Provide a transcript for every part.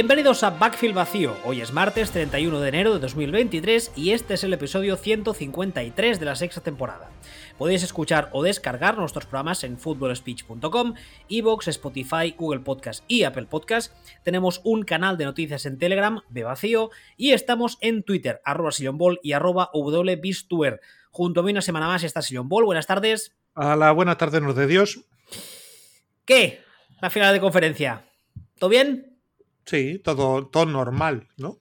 Bienvenidos a Backfield Vacío. Hoy es martes 31 de enero de 2023 y este es el episodio 153 de la sexta temporada. Podéis escuchar o descargar nuestros programas en footballspeech.com, Evox, Spotify, Google Podcast y Apple Podcast. Tenemos un canal de noticias en Telegram, de vacío, y estamos en Twitter, arroba Ball y arroba wbistuer. Junto a mí una semana más está Sillon Ball. Buenas tardes. A la buena tarde, nos de Dios. ¿Qué? La final de conferencia. ¿Todo bien? Sí, todo, todo normal, ¿no?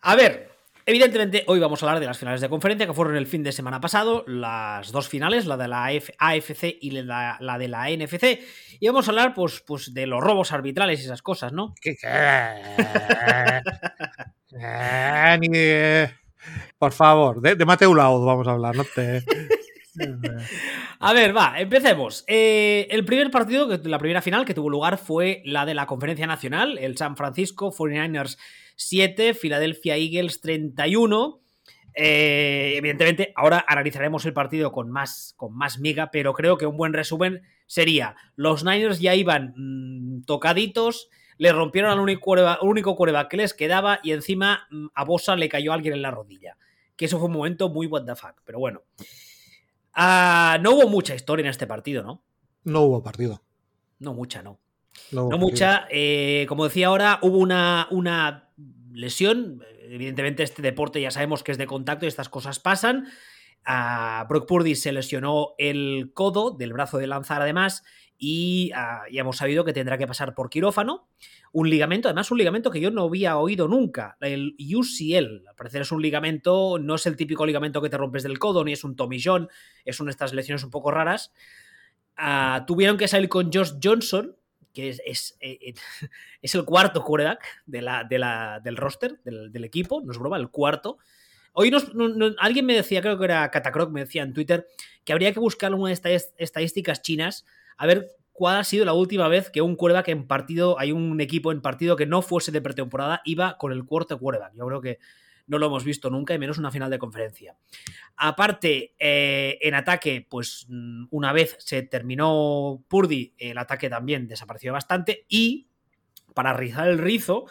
A ver, evidentemente hoy vamos a hablar de las finales de conferencia que fueron el fin de semana pasado, las dos finales, la de la AFC y la, de la NFC, y vamos a hablar pues, pues de los robos arbitrales y esas cosas, ¿no? ¿Qué, eh, por favor, de, de Mateo Laud vamos a hablar, no te... A ver, va, empecemos. Eh, el primer partido, la primera final que tuvo lugar fue la de la Conferencia Nacional, el San Francisco 49ers 7, Philadelphia Eagles 31. Eh, evidentemente, ahora analizaremos el partido con más, con más miga, pero creo que un buen resumen sería: los Niners ya iban mm, tocaditos, le rompieron al único único que les quedaba y encima mm, a Bosa le cayó alguien en la rodilla. Que eso fue un momento muy what the fuck, pero bueno. Ah, no hubo mucha historia en este partido, ¿no? No hubo partido. No mucha, no. No, mucha. Eh, como decía ahora, hubo una, una lesión. Evidentemente, este deporte ya sabemos que es de contacto y estas cosas pasan. A Brock Purdy se lesionó el codo del brazo de lanzar, además, y ah, ya hemos sabido que tendrá que pasar por quirófano un ligamento, además un ligamento que yo no había oído nunca, el UCL. Al parecer es un ligamento, no es el típico ligamento que te rompes del codo, ni es un John, es una de estas lesiones un poco raras. Ah, tuvieron que salir con Josh Johnson, que es, es, eh, eh, el cuarto quarterback de la, del roster, del, equipo, no es broma, el cuarto. Hoy alguien me decía, creo que era Catacroc, me decía en Twitter, que habría que buscar una de estas estadísticas chinas a ver cuál ha sido la última vez que un quarterback en partido, hay un equipo en partido que no fuese de pretemporada, iba con el cuarto quarterback. Yo creo que no lo hemos visto nunca, y menos una final de conferencia. Aparte, eh, en ataque, pues mm, una vez se terminó Purdy, el ataque también desapareció bastante. Y para rizar el rizo,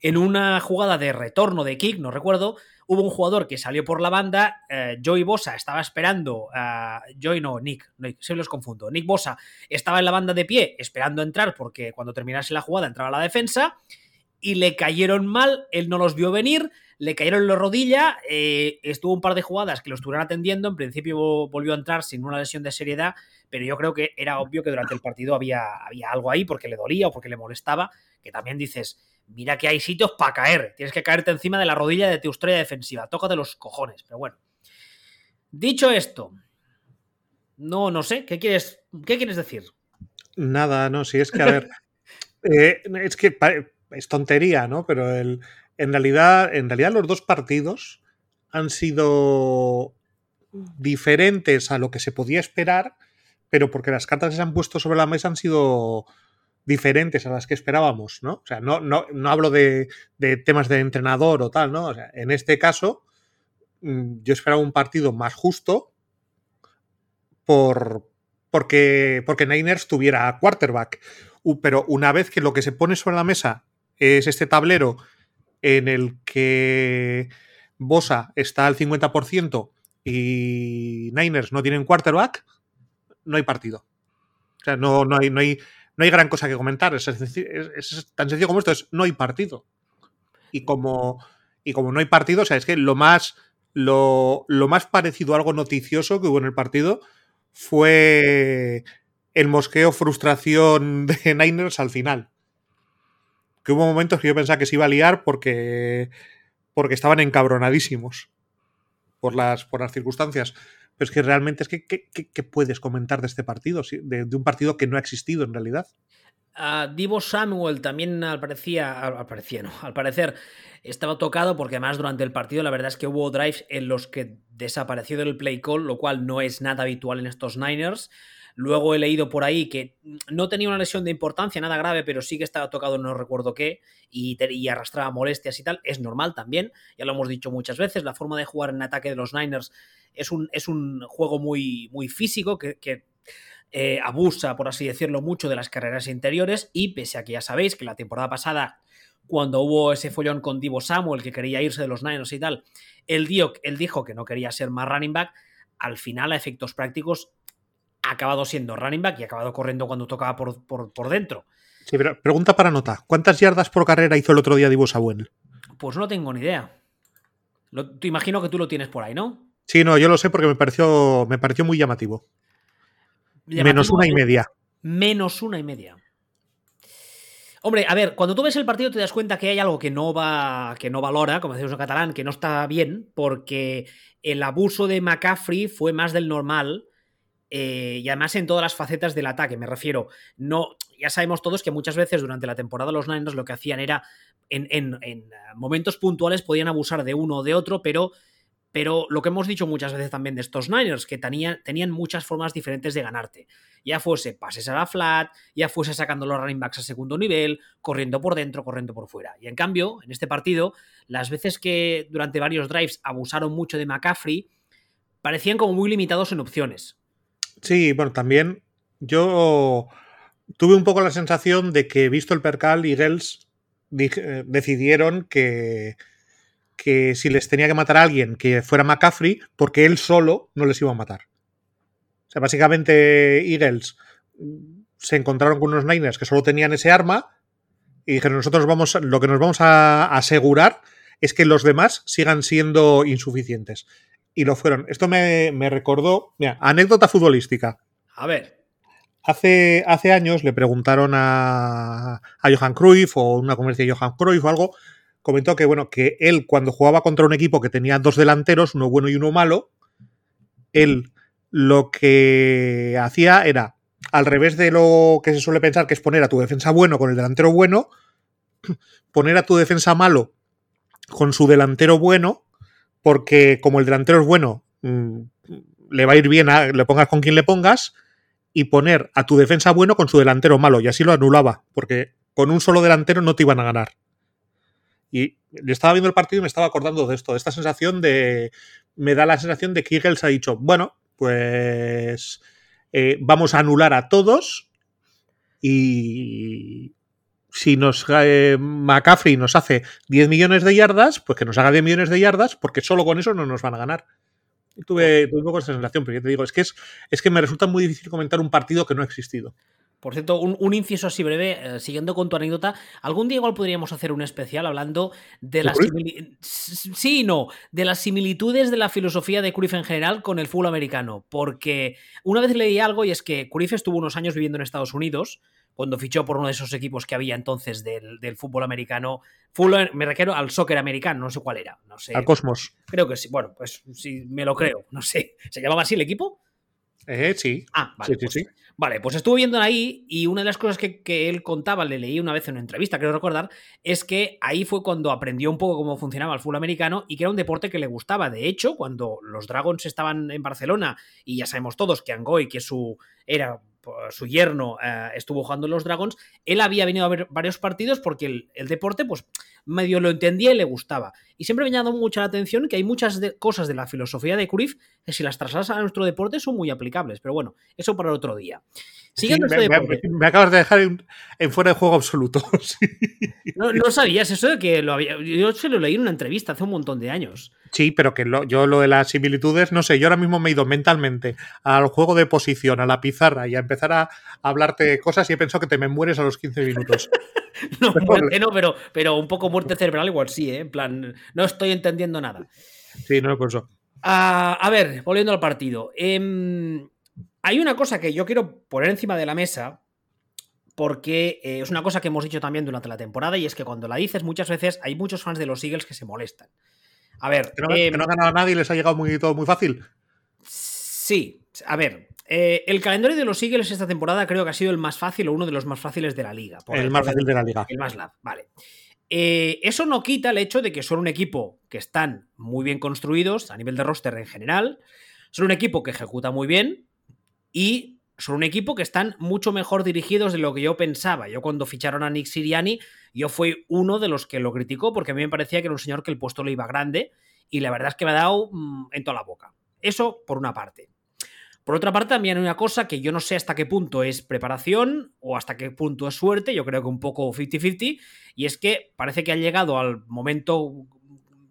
en una jugada de retorno de kick, no recuerdo, hubo un jugador que salió por la banda, eh, Joey Bosa estaba esperando, uh, Joey no, Nick, se los confundo, Nick Bosa estaba en la banda de pie esperando entrar porque cuando terminase la jugada entraba la defensa y le cayeron mal, él no los vio venir, le cayeron en la rodilla, eh, estuvo un par de jugadas que lo estuvieron atendiendo, en principio volvió a entrar sin una lesión de seriedad, pero yo creo que era obvio que durante el partido había, había algo ahí porque le dolía o porque le molestaba, que también dices, mira que hay sitios para caer. Tienes que caerte encima de la rodilla de tu estrella defensiva. de los cojones, pero bueno. Dicho esto, no, no sé, ¿qué quieres, qué quieres decir? Nada, no, si es que, a ver, eh, es que es tontería, ¿no? Pero el, en, realidad, en realidad los dos partidos han sido diferentes a lo que se podía esperar, pero porque las cartas que se han puesto sobre la mesa han sido diferentes a las que esperábamos, ¿no? O sea, no, no, no hablo de, temas de entrenador o tal, ¿no? O sea, en este caso, mm, yo esperaba un partido más justo por, porque, porque Niners tuviera quarterback. Pero una vez que lo que se pone sobre la mesa es este tablero en el que Bosa está al 50% y Niners no tienen quarterback, no hay partido. O sea, no, no, hay, no, hay, no hay gran cosa que comentar. Es, tan sencillo como esto, es no hay partido. Y como, y como no hay partido, o sea, es que lo más, lo, más parecido a algo noticioso que hubo en el partido fue el mosqueo frustración de Niners al final. Que hubo momentos que yo pensaba que se iba a liar porque, porque estaban encabronadísimos por las, por las circunstancias. Pero es que realmente es que, ¿qué, puedes comentar de este partido? De, un partido que no ha existido en realidad. Divo Samuel también al, parecía, al, no, al parecer estaba tocado porque además durante el partido la verdad es que hubo drives en los que desapareció del play call, lo cual no es nada habitual en estos Niners. Luego he leído por ahí que no tenía una lesión de importancia, nada grave, pero sí que estaba tocado, no recuerdo qué, y, y, arrastraba molestias y tal. Es normal también, ya lo hemos dicho muchas veces, la forma de jugar en ataque de los Niners es un, es un juego muy, muy físico que, eh, abusa, por así decirlo, mucho de las carreras interiores y pese a que ya sabéis que la temporada pasada, cuando hubo ese follón con Divo Samuel que quería irse de los Niners y tal, él, él dijo que no quería ser más running back, al final a efectos prácticos ha acabado siendo running back y ha acabado corriendo cuando tocaba por, por, dentro. Sí, pero pregunta para nota, ¿cuántas yardas por carrera hizo el otro día Divo Samuel? Pues no tengo ni idea. te imagino que tú lo tienes por ahí, ¿no? Sí, no, yo lo sé porque me pareció, me pareció muy llamativo menos una y media. Menos una y media. Hombre, a ver, cuando tú ves el partido te das cuenta que hay algo que no va, que no valora, como decimos en catalán, que no está bien, porque el abuso de McCaffrey fue más del normal. Eh, y además en todas las facetas del ataque, me refiero. No, ya sabemos todos que muchas veces durante la temporada los Niners lo que hacían era en, en momentos puntuales podían abusar de uno o de otro, pero pero lo que hemos dicho muchas veces también de estos Niners, que tenían, tenían muchas formas diferentes de ganarte. Ya fuese pases a la flat, ya fuese sacando los running backs a segundo nivel, corriendo por dentro, corriendo por fuera. Y en cambio, en este partido, las veces que durante varios drives abusaron mucho de McCaffrey, parecían como muy limitados en opciones. Sí, bueno, también yo tuve un poco la sensación de que, visto el percal, Eagles eh, decidieron que que si les tenía que matar a alguien que fuera McCaffrey, porque él solo no les iba a matar. O sea, básicamente Eagles mm, se encontraron con unos Niners que solo tenían ese arma y dijeron, nosotros vamos, lo que nos vamos a asegurar es que los demás sigan siendo insuficientes. Y lo fueron. Esto me, recordó, mira, anécdota futbolística. A ver. Hace, hace años le preguntaron a, a Johan Cruyff o una comercia de Johan Cruyff o algo comentó que, bueno, que él cuando jugaba contra un equipo que tenía dos delanteros, uno bueno y uno malo, él lo que hacía era, al revés de lo que se suele pensar, que es poner a tu defensa bueno con el delantero bueno, poner a tu defensa malo con su delantero bueno, porque como el delantero es bueno, mm, le va a ir bien, a, le pongas con quien le pongas, y poner a tu defensa bueno con su delantero malo, y así lo anulaba, porque con un solo delantero no te iban a ganar. Y yo estaba viendo el partido y me estaba acordando de esto, de esta sensación de. Me da la sensación de que Eagles ha dicho, bueno, pues eh, vamos a anular a todos y si nos eh, McCaffrey nos hace 10 millones de yardas, pues que nos haga 10 millones de yardas, porque solo con eso no nos van a ganar. tuve, tuve un poco esa sensación, pero yo te digo, es que, es, es que me resulta muy difícil comentar un partido que no ha existido. Por cierto, un, inciso así breve, eh, siguiendo con tu anécdota, algún día igual podríamos hacer un especial hablando de las sí no, de las similitudes de la filosofía de Cruyff en general con el fútbol americano, porque una vez leí algo y es que Cruyff estuvo unos años viviendo en Estados Unidos cuando fichó por uno de esos equipos que había entonces del, fútbol americano. me refiero al soccer americano, no sé cuál era. No sé. Al Cosmos. Creo que sí. Bueno, pues sí, me lo creo. No sé. ¿Se llamaba así el equipo? Eh, sí. Ah, vale. Sí, sí, pues sí. Vale, pues estuve viendo ahí y una de las cosas que, él contaba, le leí una vez en una entrevista, creo recordar, es que ahí fue cuando aprendió un poco cómo funcionaba el fútbol americano y que era un deporte que le gustaba. De hecho, cuando los Dragons estaban en Barcelona, y ya sabemos todos que Angoy, que su, era su yerno eh, estuvo jugando en los Dragons, él había venido a ver varios partidos porque el, deporte, pues medio lo entendía y le gustaba. Y siempre me ha llamado mucho la atención que hay muchas cosas de la filosofía de Cruyff que si las trasladas a nuestro deporte son muy aplicables. Pero bueno, eso para otro día. Siguiendo me, acabas de dejar en, fuera de juego absoluto. No, sabías eso de que lo había. Yo se lo leí en una entrevista hace un montón de años. Sí, pero que yo lo de las similitudes, no sé, yo ahora mismo me he ido mentalmente al juego de posición, a la pizarra y a empezar a hablarte cosas y he pensado que te me mueres a los 15 minutos. no, muerte no, pero, pero un poco muerte cerebral igual sí, ¿eh? En plan, no estoy entendiendo nada. Sí, no, por eso. Ah, a ver, volviendo al partido. Em, hay una cosa que yo quiero poner encima de la mesa, porque eh, es una cosa que hemos dicho también durante la temporada, y es que cuando la dices muchas veces hay muchos fans de los Eagles que se molestan. A ver. ¿Que no, em, ha ganado a nadie y les ha llegado muy, todo muy fácil? Sí, a ver. Eh, el calendario de los Eagles esta temporada creo que ha sido el más fácil o uno de los más fáciles de la liga. el, más fácil de la liga. El más lab, vale. Eh, eso no quita el hecho de que son un equipo que están muy bien construidos a nivel de roster en general. Son un equipo que ejecuta muy bien, y son un equipo que están mucho mejor dirigidos de lo que yo pensaba. Yo cuando ficharon a Nick Siriani, yo fui uno de los que lo criticó porque a mí me parecía que era un señor que el puesto le iba grande y la verdad es que me ha dado mm, en toda la boca. Eso por una parte. Por otra parte, también hay una cosa que yo no sé hasta qué punto es preparación o hasta qué punto es suerte, yo creo que un poco 50-50, y es que parece que ha llegado al momento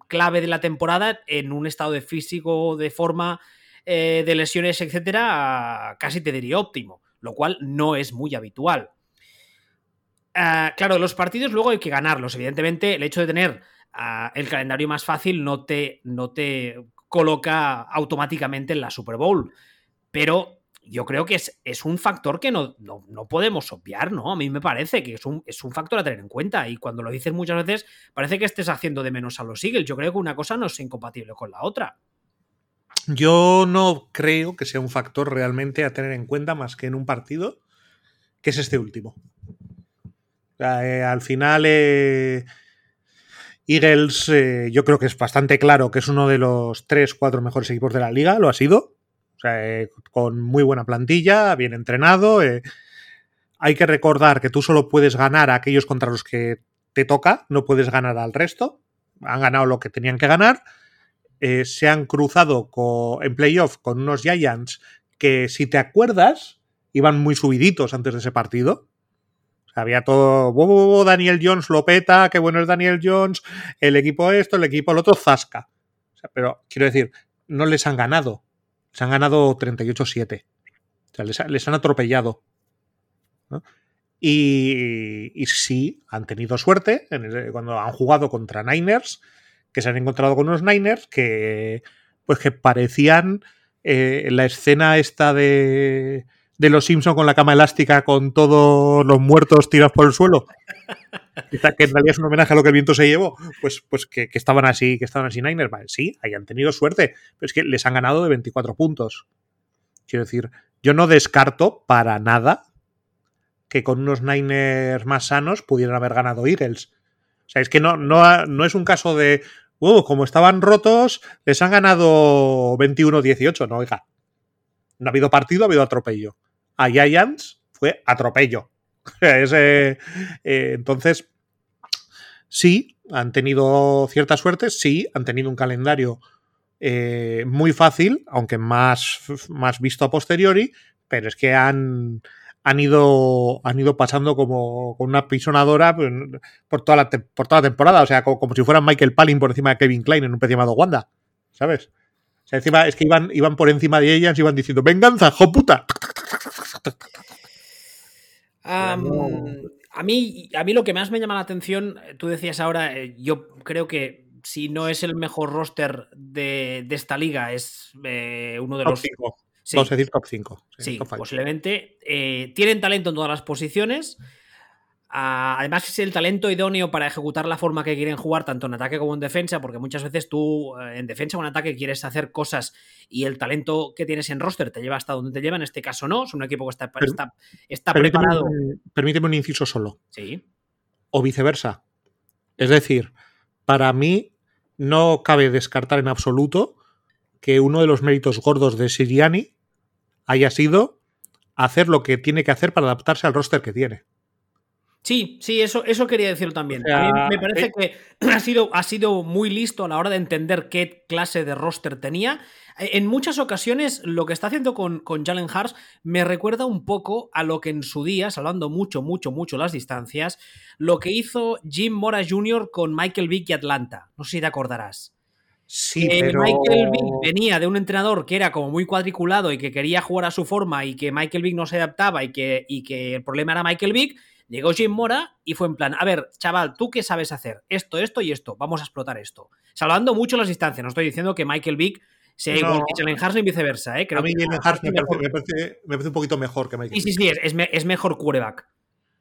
clave de la temporada en un estado de físico, de forma, eh, de lesiones, etcétera, casi te diría óptimo, lo cual no es muy habitual. Ah, claro, los partidos luego hay que ganarlos. Evidentemente, el hecho de tener ah, el calendario más fácil no te, no te coloca automáticamente en la Super Bowl. Pero yo creo que es, es un factor que no, no, podemos obviar, ¿no? A mí me parece que es un, es un, factor a tener en cuenta. Y cuando lo dices muchas veces, parece que estés haciendo de menos a los Eagles. Yo creo que una cosa no es incompatible con la otra. Yo no creo que sea un factor realmente a tener en cuenta más que en un partido, que es este último. Eh, al final, eh, Eagles, eh, yo creo que es bastante claro que es uno de los tres, cuatro mejores equipos de la liga, lo ha sido. O sea, con muy buena plantilla, bien entrenado. hay que recordar que tú solo puedes ganar a aquellos contra los que te toca, no puedes ganar al resto. Han ganado lo que tenían que ganar. Se han cruzado en playoff con unos Giants que, si te acuerdas, iban muy subiditos antes de ese partido había todo, Daniel Jones lo peta, qué bueno es Daniel Jones, el equipo esto, el equipo el otro, zasca. pero quiero decir, no les han ganado. Les han ganado 38-7. O sea, les, han atropellado. Y, y, sí, han tenido suerte cuando han jugado contra Niners, que se han encontrado con unos Niners que, pues que parecían eh, la escena esta de de los Simpsons con la cama elástica con todos los muertos tirados por el suelo. Que en realidad es un homenaje a lo que el viento se llevó. Pues, pues que, estaban así, que estaban así Niners. Vale, sí, hayan tenido suerte. Pero es que les han ganado de 24 puntos. Quiero decir, yo no descarto para nada que con unos Niners más sanos pudieran haber ganado Eagles. O sea, es que no, no, no es un caso de, uh, como estaban rotos, les han ganado 21-18. No, oiga. No ha habido partido, ha habido atropello a Giants fue atropello. Eh, entonces, sí, han tenido cierta suerte, sí, han tenido un calendario eh, muy fácil, aunque más, más visto a posteriori, pero es que han, han, ido, han ido pasando como con una pisonadora pues, por toda la, por toda la temporada, o sea, como, si fueran Michael Palin por encima de Kevin Klein en un pez llamado Wanda, ¿sabes? O sea, encima, es que iban, iban por encima de ellas y iban diciendo, venganza, jo puta a, mí, a mí lo que más me llama la atención, tú decías ahora, eh, yo creo que si no es el mejor roster de, esta liga, es eh, uno de los... Vamos a decir top 5. Sí, posiblemente. tienen talento en todas las posiciones. Además, es el talento idóneo para ejecutar la forma que quieren jugar, tanto en ataque como en defensa, porque muchas veces tú eh, en defensa o en ataque quieres hacer cosas y el talento que tienes en roster te lleva hasta donde te lleva. En este caso, no. Es un equipo que está, está, preparado. Permíteme un inciso solo. Sí. O viceversa. Es decir, para mí no cabe descartar en absoluto que uno de los méritos gordos de Siriani haya sido hacer lo que tiene que hacer para adaptarse al roster que tiene. Sí, sí, eso, eso quería decirlo también. a mí me parece eh que ha sido, ha sido muy listo a la hora de entender qué clase de roster tenía. E, en muchas ocasiones, lo que está haciendo con, con Jalen Hars me recuerda un poco a lo que en su día, salvando mucho, mucho, mucho las distancias, lo que hizo Jim Mora Jr. con Michael Vick y Atlanta. No sé si te acordarás. Sí, Michael Vick venía de un entrenador que era como muy cuadriculado y que quería jugar a su forma y que Michael Vick no se adaptaba y que, y que el problema era Michael Vick Llegó Jim Mora y fue en plan, a ver, chaval, ¿tú qué sabes hacer? Esto, esto y esto, vamos a explotar esto. Salvando mucho las distancias, no estoy diciendo que Michael Vick sea igual que Jalen y viceversa, ¿eh? a mí Jalen Hurts me, parece, un poquito mejor que Michael Sí, sí, sí, es, mejor quarterback.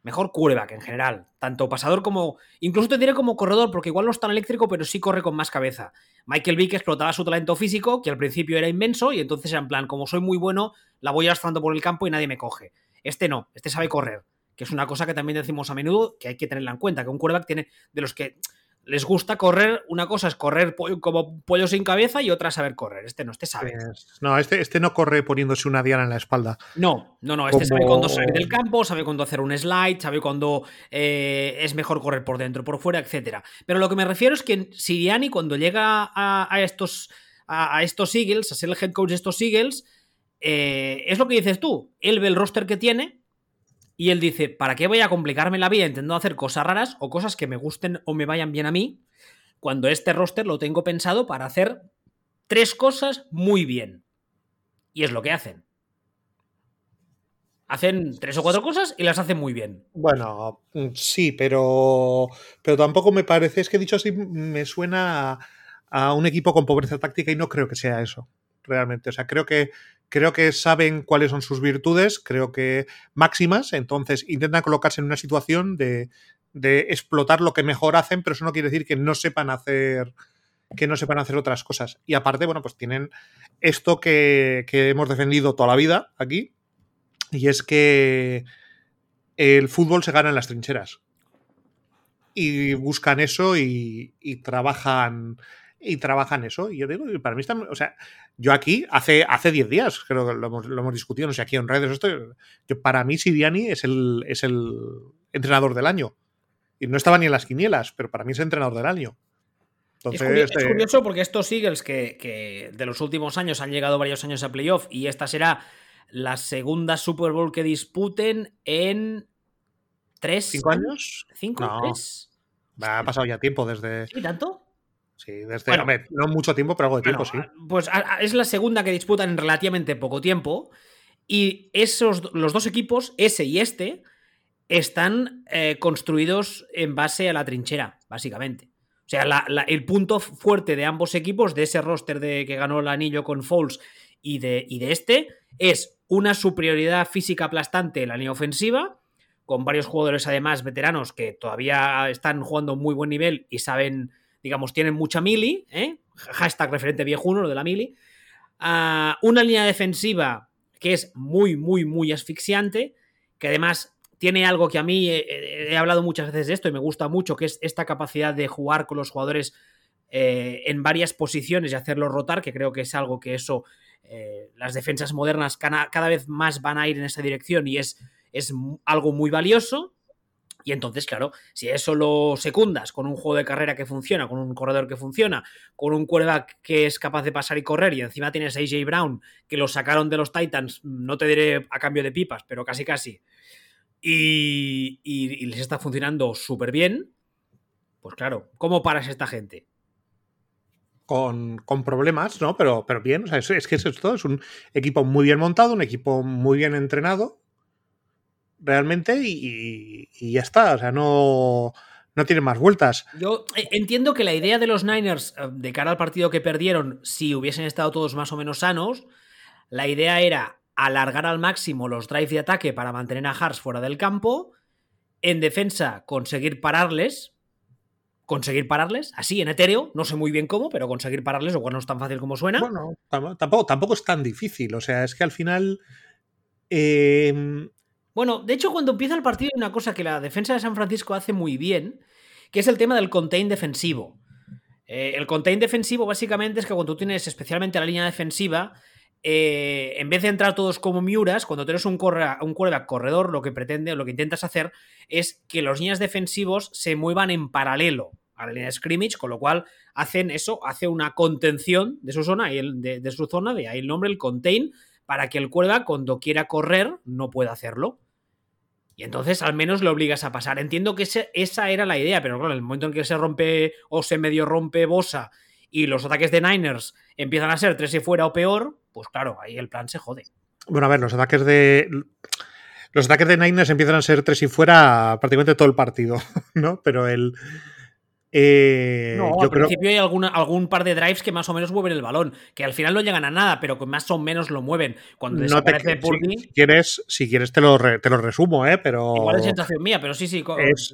Mejor quarterback en general. Tanto pasador como. Incluso te diré como corredor, porque igual no es tan eléctrico, pero sí corre con más cabeza. Michael Vick explotaba su talento físico, que al principio era inmenso, y entonces era en plan, como soy muy bueno, la voy arrastrando por el campo y nadie me coge. Este no, este sabe correr que es una cosa que también decimos a menudo que hay que tenerla en cuenta, que un quarterback tiene de los que les gusta correr, una cosa es correr como pollo sin cabeza y otra saber correr. Este no, este sabe. no, este, este no corre poniéndose una diana en la espalda. No, no, no. Este sabe cuándo salir del campo, sabe cuándo hacer un slide, sabe cuándo eh, es mejor correr por dentro, por fuera, etcétera. Pero lo que me refiero es que Siriani, cuando llega a, estos, a, estos Eagles, a ser el head coach de estos Eagles, eh, es lo que dices tú. Él ve el roster que tiene y él dice, ¿para qué voy a complicarme la vida intentando hacer cosas raras o cosas que me gusten o me vayan bien a mí? Cuando este roster lo tengo pensado para hacer tres cosas muy bien. Y es lo que hacen. Hacen tres o cuatro cosas y las hacen muy bien. Bueno, mm, sí, pero, pero tampoco me parece, es que dicho así, me suena a, un equipo con pobreza táctica y no creo que sea eso, realmente. O sea, creo que, creo que saben cuáles son sus virtudes, creo que máximas, entonces intentan colocarse en una situación de, de explotar lo que mejor hacen, pero eso no quiere decir que no sepan hacer que no sepan hacer otras cosas. Y aparte, bueno, pues tienen esto que, que hemos defendido toda la vida aquí, y es que el fútbol se gana en las trincheras. Y buscan eso y, trabajan y trabajan eso. Y yo digo, para mí está, o sea, yo aquí hace hace 10 días creo que lo hemos, discutido, no sé, aquí en redes, esto, yo, para mí Siriani es el, es el entrenador del año. Y no estaba ni en las quinielas, pero para mí es el entrenador del año. es, curioso, es, eh, curioso, porque estos Eagles que, que, de los últimos años han llegado varios años a playoff y esta será la segunda Super Bowl que disputen en tres. ¿Cinco años? ¿Cinco? No. ¿Tres? Ha pasado ya tiempo desde. ¿Y tanto? Sí, desde. no mucho tiempo, pero algo de tiempo, sí. Pues es la segunda que disputan en relativamente poco tiempo. Y esos, los dos equipos, ese y este, están eh, construidos en base a la trinchera, básicamente. O sea, el punto fuerte de ambos equipos, de ese roster de que ganó el anillo con Foles y de, y de este, es una superioridad física aplastante en la línea ofensiva, con varios jugadores además veteranos que todavía están jugando muy buen nivel y saben, digamos, tienen mucha mili, ¿eh? hashtag referente viejuno, lo de la mili. Ah, una línea defensiva que es muy, muy, muy asfixiante, que además tiene algo que a mí he, hablado muchas veces de esto y me gusta mucho, que es esta capacidad de jugar con los jugadores eh, en varias posiciones y hacerlos rotar, que creo que es algo que eso eh, las defensas modernas cada, vez más van a ir en esa dirección y es, es algo muy valioso. Y entonces, claro, si eso lo secundas con un juego de carrera que funciona, con un corredor que funciona, con un quarterback que es capaz de pasar y correr, y encima tienes a AJ Brown, que lo sacaron de los Titans, no te diré a cambio de pipas, pero casi casi, y, les está funcionando súper bien, pues claro, ¿cómo paras a esta gente? con, problemas, ¿no? Pero, pero bien, o sea, es, que es esto, es un equipo muy bien montado, un equipo muy bien entrenado, realmente, y, ya está, o sea, no, no tiene más vueltas. Yo eh, entiendo que la idea de los Niners, eh, de cara al partido que perdieron, si hubiesen estado todos más o menos sanos, la idea era alargar al máximo los drives de ataque para mantener a Hars fuera del campo, en defensa conseguir pararles, conseguir pararles, así en etéreo, no sé muy bien cómo, pero conseguir pararles, o no es tan fácil como suena. Bueno, tampoco, tampoco es tan difícil, o sea, es que al final... Em, bueno, de hecho, cuando empieza el partido hay una cosa que la defensa de San Francisco hace muy bien, que es el tema del contain defensivo. Eh, el contain defensivo básicamente es que cuando tú tienes especialmente la línea defensiva, eh, en vez de entrar todos como miuras, cuando tienes un, corre, un corredor, lo que pretende, lo que intentas hacer es que los líneas defensivos se muevan en paralelo a la línea de scrimmage, con lo cual hacen eso, hace una contención de su zona, de, de su zona, de ahí el nombre, el contain, para que el cuerda cuando quiera correr no pueda hacerlo. Y entonces al menos le obligas a pasar. Entiendo que esa era la idea, pero claro, en el momento en que se rompe o se medio rompe Bosa y los ataques de Niners empiezan a ser tres y fuera o peor, pues claro, ahí el plan se jode. Bueno, a ver, los ataques de. Los ataques de Niners empiezan a ser tres y fuera prácticamente todo el partido, ¿no? Pero el. Eh, no, al principio hay alguna, algún par de drives que más o menos mueven el balón, que al final no llegan a nada, pero que más o menos lo mueven. Cuando desaparece no si, quieres, si quieres te lo, te lo resumo, ¿eh? Pero... Igual es sensación mía, pero sí, sí,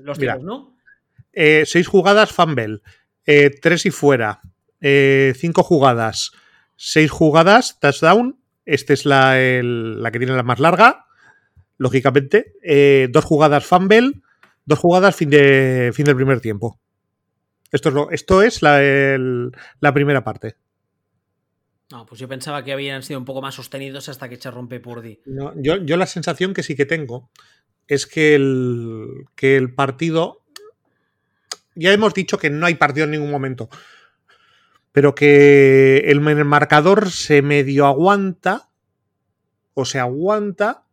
los tiros, ¿no? Eh, seis jugadas, fumble. Eh, tres y fuera. cinco jugadas seis jugadas, touchdown. Esta es la, la, que tiene la más larga, lógicamente. Dos jugadas fumble, dos jugadas fin, de, fin del primer tiempo. Esto es, lo, esto es la, la primera parte. No, pues yo pensaba que habían sido un poco más sostenidos hasta que se rompe Purdy. No, yo, yo, la sensación que sí que tengo es que el, que el partido. Ya hemos dicho que no hay partido en ningún momento pero que el marcador se medio aguanta o se aguanta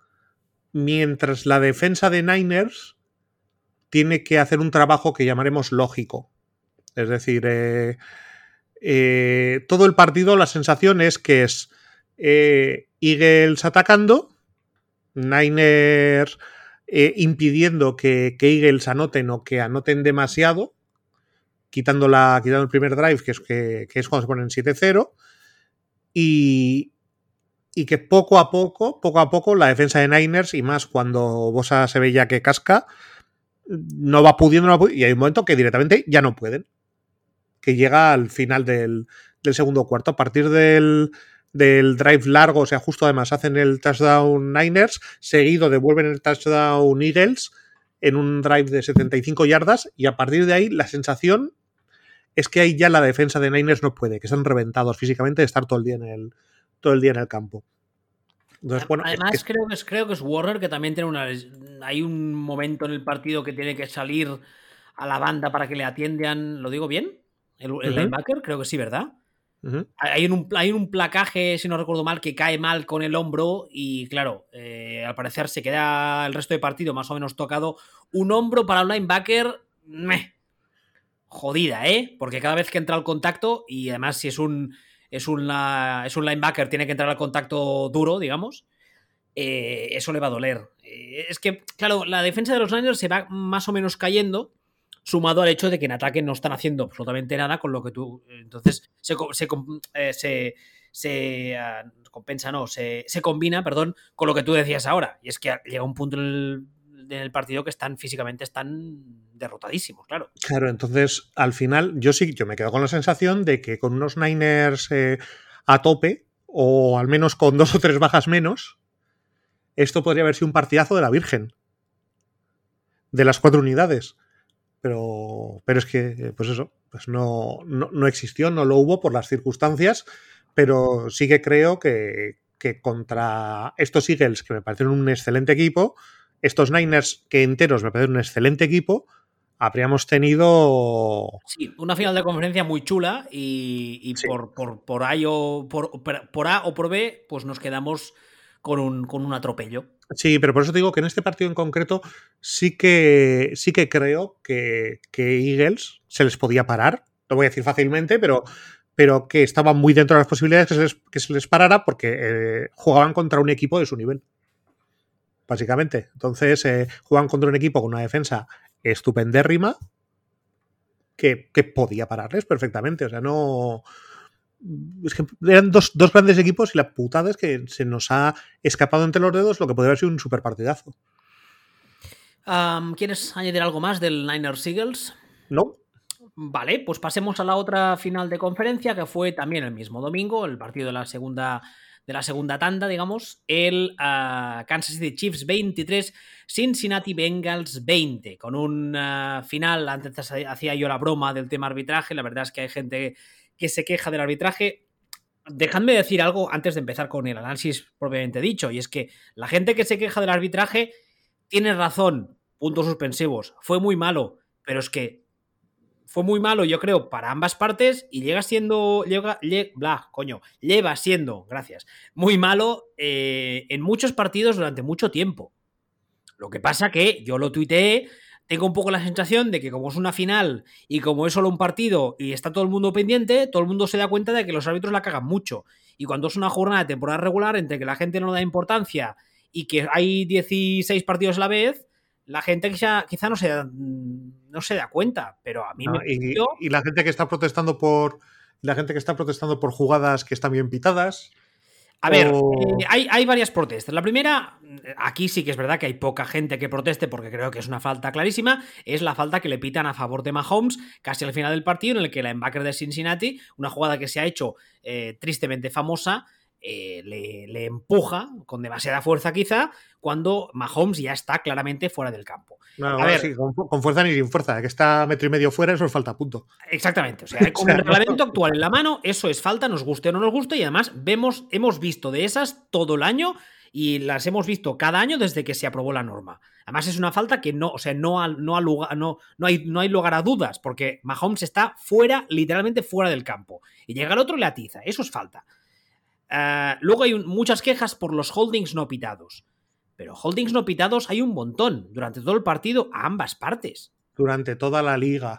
mientras la defensa de Niners tiene que hacer un trabajo que llamaremos lógico. Es decir, eh, eh, todo el partido la sensación es que es eh, Eagles atacando, Niners impidiendo que, Eagles anoten o que anoten demasiado, quitando, la, quitando el primer drive, que es, que, es cuando se ponen 7-0, y, y que poco a poco, poco a poco, la defensa de Niners, y más cuando Bosa se ve ya que casca, no va pudiendo, y hay un momento que directamente ya no pueden. Que llega al final del, segundo cuarto. A partir del, drive largo, o sea, justo además hacen el touchdown Niners, seguido devuelven el touchdown Eagles en un drive de 75 yardas, y a partir de ahí la sensación es que ahí ya la defensa de Niners no puede, que están reventados físicamente de estar todo el día en el, todo el día en el campo. Además, creo, que es, creo que es Warner que también tiene una. Hay un momento en el partido que tiene que salir a la banda para que le atiendan. ¿Lo digo bien? El, linebacker, creo que sí, ¿verdad? hay, un, hay un placaje, si no recuerdo mal, que cae mal con el hombro y, claro, eh, al parecer se queda el resto de partido más o menos tocado. Un hombro para un linebacker, meh, jodida, ¿eh? Porque cada vez que entra al contacto, y además si es un es, es un linebacker, tiene que entrar al contacto duro, digamos, eh, eso le va a doler. Eh, es que, claro, la defensa de los Niners se va más o menos cayendo, sumado al hecho de que en ataque no están haciendo absolutamente nada con lo que tú. Entonces, se, se, eh, se, ah, compensa, no, se, combina, perdón, con lo que tú decías ahora. Y es que llega un punto en el, en el partido que están físicamente están derrotadísimos, claro. Claro, entonces al final yo sí, yo me quedo con la sensación de que con unos Niners eh, a tope, o al menos con dos o tres bajas menos, esto podría haber sido un partidazo de la Virgen. De las cuatro unidades. Pero, pero es que, pues eso, pues no, no, existió, no lo hubo por las circunstancias, pero sí que creo que, que contra estos Eagles, que me parecieron un excelente equipo, estos Niners que enteros me parecen un excelente equipo, habríamos tenido. Sí, una final de conferencia muy chula y, por, por, por, A o, por, A o por B, pues nos quedamos con un, con un atropello. Sí, pero por eso te digo que en este partido en concreto sí que, sí que creo que, que Eagles se les podía parar. Lo voy a decir fácilmente, pero, pero que estaban muy dentro de las posibilidades que se les, que se les parara porque eh, jugaban contra un equipo de su nivel básicamente. Entonces, eh, juegan contra un equipo con una defensa estupendérrima que, que, podía pararles perfectamente. O sea, no. Es que eran dos, grandes equipos y la putada es que se nos ha escapado entre los dedos lo que podría haber sido un super partidazo. ¿Quieres añadir algo más del Niners Eagles? No. Vale, pues pasemos a la otra final de conferencia que fue también el mismo domingo, el partido de la segunda de la segunda tanda, digamos, el ah, Kansas City Chiefs 23, Cincinnati Bengals 20, con un ah, final, antes hacía yo la broma del tema arbitraje, la verdad es que hay gente que se queja del arbitraje. Dejadme decir algo antes de empezar con el análisis propiamente dicho, y es que la gente que se queja del arbitraje tiene razón, puntos suspensivos, fue muy malo, pero es que fue muy malo, yo creo, para ambas partes y llega siendo, llega, bla, coño, lleva siendo, gracias, muy malo eh, en muchos partidos durante mucho tiempo. Lo que pasa que yo lo tuiteé, tengo un poco la sensación de que como es una final y como es solo un partido y está todo el mundo pendiente, todo el mundo se da cuenta de que los árbitros la cagan mucho. Y cuando es una jornada de temporada regular entre que la gente no da importancia y que hay 16 partidos a la vez, la gente quizá, quizá no, se da, no se da cuenta, pero a mí me y, y, la gente que está protestando por la gente que está protestando por jugadas que están bien pitadas. A ver, eh, hay, hay, varias protestas. La primera, aquí sí que es verdad que hay poca gente que proteste porque creo que es una falta clarísima, es la falta que le pitan a favor de Mahomes casi al final del partido en el que la embacker de Cincinnati, una jugada que se ha hecho eh, tristemente famosa, eh, le, empuja con demasiada fuerza quizá cuando Mahomes ya está claramente fuera del campo. a ver, con, fuerza ni sin fuerza, que está metro y medio fuera, eso es falta, punto. Exactamente, o sea, con el reglamento actual en la mano, eso es falta, nos guste o no nos guste, y además vemos, hemos visto de esas todo el año y las hemos visto cada año desde que se aprobó la norma. Además es una falta que no, o sea, no, no, no, no, hay, no hay lugar a dudas, porque Mahomes está fuera, literalmente fuera del campo. Y llega el otro y le atiza, eso es falta. Ah, luego hay muchas quejas por los holdings no pitados. Pero holdings no pitados hay un montón durante todo el partido a ambas partes. Durante toda la liga.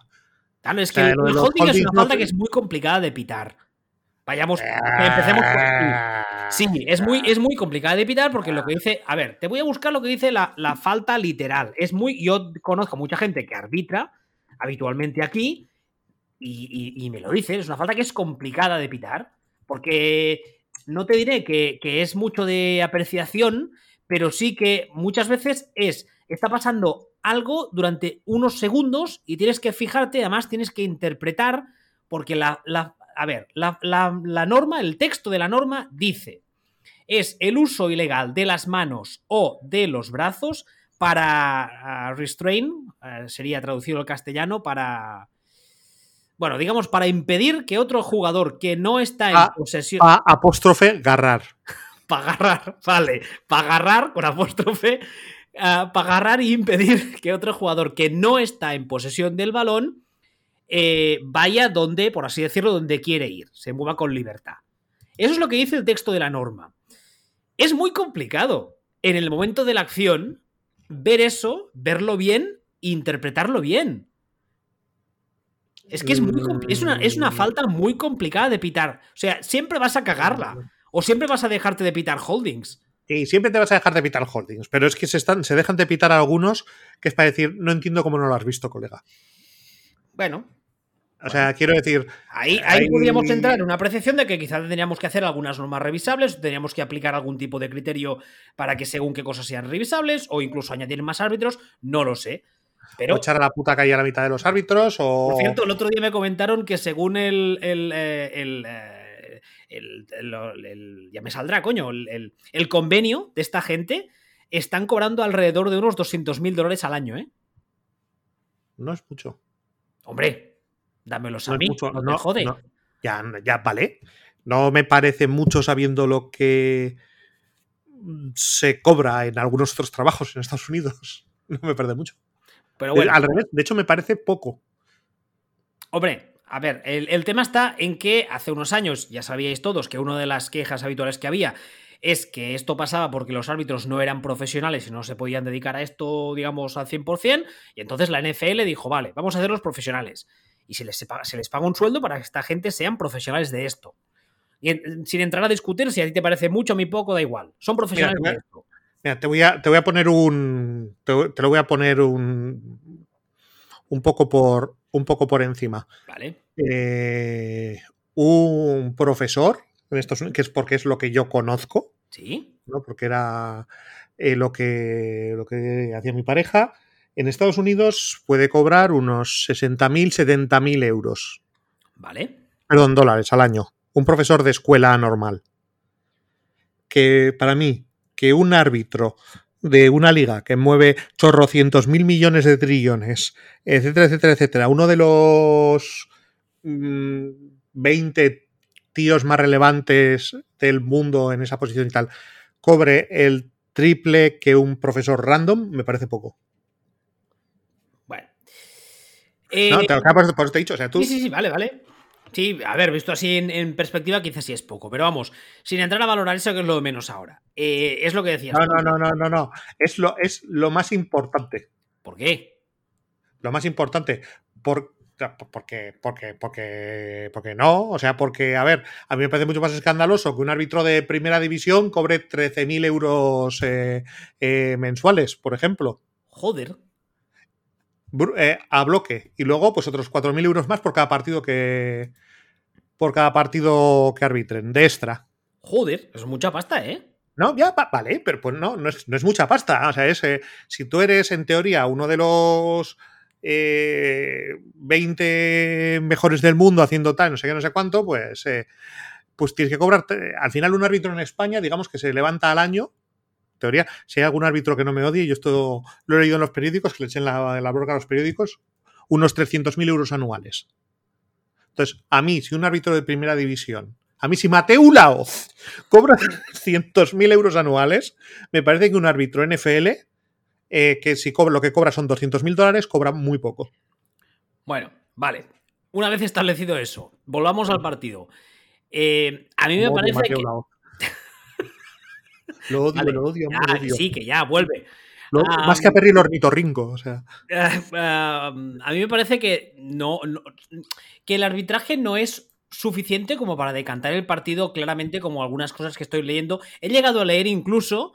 Claro, es que el, holding es una falta que es muy complicada de pitar. Vayamos, empecemos por Sí, es muy, es muy complicada de pitar porque lo que dice. A ver, te voy a buscar lo que dice la, falta literal. Es muy. Yo conozco mucha gente que arbitra habitualmente aquí y, me lo dice. Es una falta que es complicada de pitar porque no te diré que, que es mucho de apreciación, pero sí que muchas veces es. Está pasando algo durante unos segundos y tienes que fijarte, además tienes que interpretar, porque la, a ver, la, norma, el texto de la norma dice, es el uso ilegal de las manos o de los brazos para ah, restrain, eh, sería traducido al castellano, para... Bueno, digamos, para impedir que otro jugador que no está en posesión... apóstrofe, garrar. Para agarrar, vale, para agarrar con apóstrofe, ah, para agarrar y impedir que otro jugador que no está en posesión del balón eh, vaya donde, por así decirlo, donde quiere ir, se mueva con libertad. Eso es lo que dice el texto de la norma. Es muy complicado en el momento de la acción ver eso, verlo bien e interpretarlo bien. Es que es, muy es, una, es una falta muy complicada de pitar. O sea, siempre vas a cagarla. O siempre vas a dejarte de pitar holdings. Sí, siempre te vas a dejar de pitar holdings. Pero es que se, están, se dejan de pitar algunos que es para decir, no entiendo cómo no lo has visto, colega. Bueno, o sea, quiero decir. Ahí, ahí podríamos entrar en una apreciación de que quizás tendríamos que hacer algunas normas revisables, tendríamos que aplicar algún tipo de criterio para que según qué cosas sean revisables, o incluso añadir más árbitros, no lo sé. Pero, o echar a la puta calle a la mitad de los árbitros, o. Por cierto, el otro día me comentaron que según el. el, eh, ya me saldrá, coño. El, convenio de esta gente están cobrando alrededor de unos 200 mil dólares al año, ¿eh? No es mucho. Hombre, Dámelos a mí, no, te jode. ya, ya vale. No me parece mucho sabiendo lo que se cobra en algunos otros trabajos en Estados Unidos. No me parece mucho. Pero bueno, al revés, de hecho me parece poco. Hombre, a ver, el, el, tema está en que hace unos años, ya sabíais todos que una de las quejas habituales que había es que esto pasaba porque los árbitros no eran profesionales y no se podían dedicar a esto, digamos, al 100%, y entonces la NFL dijo, vale, vamos a hacer los profesionales y se les, paga, se les paga un sueldo para que esta gente sean profesionales de esto. Y sin entrar a discutir si a ti te parece mucho o muy poco, da igual. Son profesionales de esto. Mira, te voy a, te voy a poner un. Te, lo voy a poner un. Un poco por. Un poco por encima. Vale. Eh, un profesor, en estos, que es porque es lo que yo conozco. Sí. ¿no? Porque era eh, lo, que, lo que hacía mi pareja en Estados Unidos puede cobrar unos 60.000, 70.000 euros. Vale. Perdón, dólares al año. Un profesor de escuela normal. Que para mí, que un árbitro de una liga que mueve chorrocientos mil millones de trillones, etcétera, etcétera, etcétera, uno de los 20 mm, tíos más relevantes del mundo en esa posición y tal, cobre el triple que un profesor random, me parece poco. no, te, eh, por, por te he dicho, o sea, tú... Sí, sí, sí, vale, vale. Sí, a ver, visto así en, perspectiva, quizás sí es poco, pero vamos, sin entrar a valorar eso, que es lo de menos ahora. Eh, es lo que decías. No, no, no, no, no, no. Es lo, es lo más importante. ¿Por qué? Lo más importante. Por, porque, porque, porque, porque no. O sea, porque, a ver, a mí me parece mucho más escandaloso que un árbitro de primera división cobre 13.000 euros eh, mensuales, por ejemplo. Joder. Eh, a bloque. Y luego, pues otros 4.000 euros más por cada partido que. Por cada partido que arbitren, de extra. Joder, es mucha pasta, ¿eh? No, ya, vale, pero pues no, no es, mucha pasta. O sea, es, eh, si tú eres en teoría uno de los 20 eh, mejores del mundo haciendo tal, no sé qué, no sé cuánto, pues, pues tienes que cobrar. Al final, un árbitro en España, digamos que se levanta al año teoría, si hay algún árbitro que no me odie, yo esto lo he leído en los periódicos, que le echen la, la broca a los periódicos, unos 300.000 euros anuales. Entonces, a mí, si un árbitro de primera división, a mí si Mateo Laoz cobra 300.000 euros anuales, me parece que un árbitro NFL, eh, que si cobra, lo que cobra son 200.000 dólares, cobra muy poco. Bueno, vale. Una vez establecido eso, volvamos al partido. Eh, a mí me parece que... Lo odio, lo odio, Sí, que ya, vuelve. más que a Perry el ornitorrinco, o sea. a mí me parece que no, que el arbitraje no es suficiente como para decantar el partido claramente como algunas cosas que estoy leyendo. He llegado a leer incluso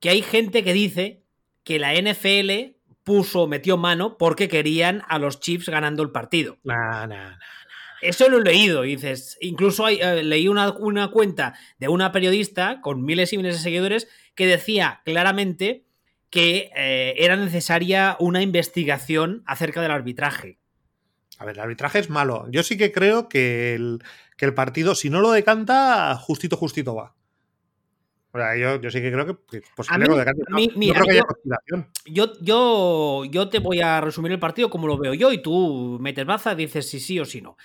que hay gente que dice que la NFL puso, metió mano porque querían a los Chiefs ganando el partido. Eso lo he leído, y dices, incluso eh, leí una, una, cuenta de una periodista con miles y miles de seguidores que decía claramente que eh, era necesaria una investigación acerca del arbitraje. A ver, el arbitraje es malo. Yo sí que creo que el, que el partido, si no lo decanta, justito, justito va. O sea, yo, yo sí que creo que pues, a mí, no, creo que haya yo, yo, yo, te voy a resumir el partido como lo veo yo y tú metes baza dices si sí o si no.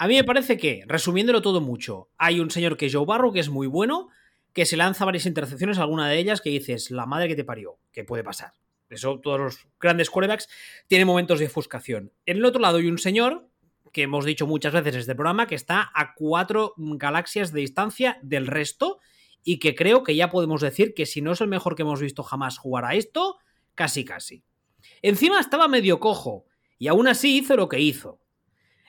A mí me parece que, resumiéndolo todo mucho, hay un señor que es Joe Barro, que es muy bueno, que se lanza varias intercepciones, alguna de ellas que dices, la madre que te parió, que puede pasar. Eso, todos los grandes quarterbacks tienen momentos de ofuscación. En el otro lado hay un señor, que hemos dicho muchas veces en este programa, que está a cuatro galaxias de distancia del resto y que creo que ya podemos decir que si no es el mejor que hemos visto jamás jugar a esto, casi casi. Encima estaba medio cojo y aún así hizo lo que hizo.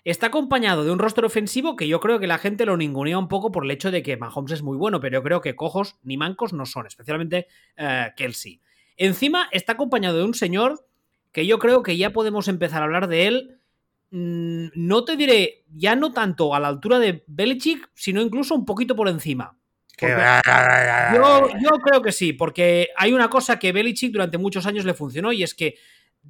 Está acompañado de un rostro ofensivo que yo creo que la gente lo ningunea un poco por el hecho de que Mahomes es muy bueno, pero yo creo que cojos ni mancos no son, especialmente eh, Kelsey. Encima está acompañado de un señor que yo creo que ya podemos empezar a hablar de él. Mm, no te diré, ya no tanto a la altura de Belichick, sino incluso un poquito por encima. Yo, yo, creo que sí, porque hay una cosa que Belichick durante muchos años le funcionó y es que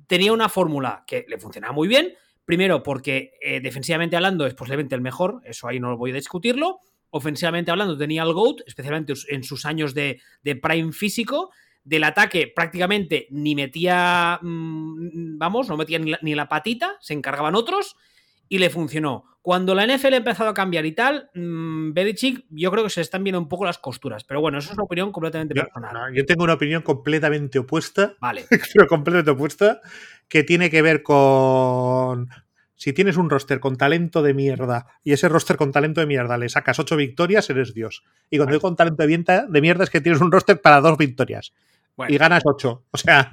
tenía una fórmula que le funcionaba muy bien. Primero, porque eh, defensivamente hablando es posiblemente el mejor, eso ahí no voy a discutirlo. Ofensivamente hablando, tenía el GOAT, especialmente en sus años de, prime físico. Del ataque prácticamente ni metía, mm, vamos, no metía ni ni la patita, se encargaban otros y le funcionó. Cuando la NFL ha empezado a cambiar y tal, mmm, Belichick, yo creo que se están viendo un poco las costuras. Pero bueno, eso es una opinión completamente personal. yo tengo una opinión completamente opuesta. Vale. pero completamente opuesta, que tiene que ver con. Si tienes un roster con talento de mierda y ese roster con talento de mierda le sacas ocho victorias, eres Dios. Y cuando digo con talento de mierda es que tienes un roster para dos victorias y ganas 8. O sea.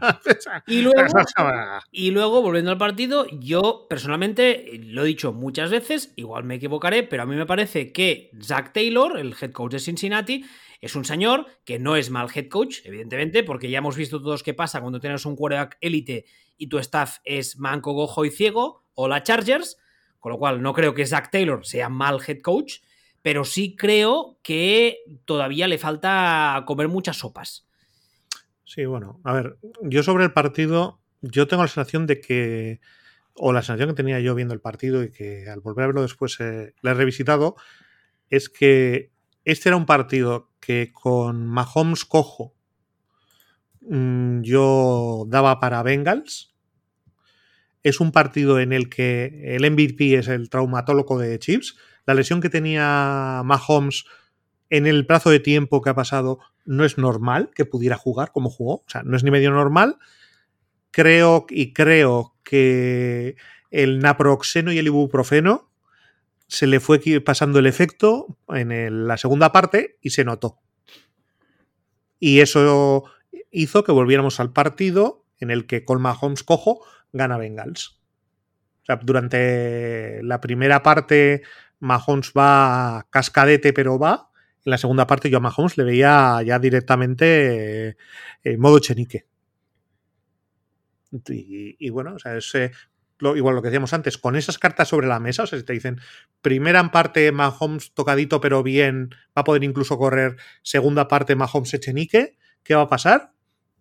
y, luego, y luego, volviendo al partido, yo personalmente lo he dicho muchas veces, igual me equivocaré, pero a mí me parece que Zach Taylor, el head coach de Cincinnati, es un señor que no es mal head coach, evidentemente, porque ya hemos visto todos qué pasa cuando tienes un quarterback élite y tu staff es manco, gojo y ciego, o la Chargers, con lo cual no creo que Zach Taylor sea mal head coach, pero sí creo que todavía le falta comer muchas sopas. Sí, bueno, a ver, yo sobre el partido, yo tengo la sensación de que, o la sensación que tenía yo viendo el partido y que al volver a verlo después eh, le he revisitado, es que este era un partido que con Mahomes cojo mm, yo daba para Bengals. Es un partido en el que el MVP es el traumatólogo de Chips. La lesión que tenía Mahomes en el plazo de tiempo que ha pasado no es normal que pudiera jugar como jugó, o sea, no es ni medio normal. Creo y creo que el naproxeno y el ibuprofeno se le fue pasando el efecto en la segunda parte y se notó. Y eso hizo que volviéramos al partido en el que Colma Holmes cojo gana Bengals. O sea, durante la primera parte Mahomes va cascadete, pero va en la segunda parte yo a Mahomes le veía ya directamente eh, en modo chenique. Y, bueno, o sea, es, igual lo que decíamos antes, con esas cartas sobre la mesa, o sea, si te dicen, primera parte Mahomes tocadito pero bien, va a poder incluso correr, segunda parte Mahomes Echenique, ¿qué va a pasar?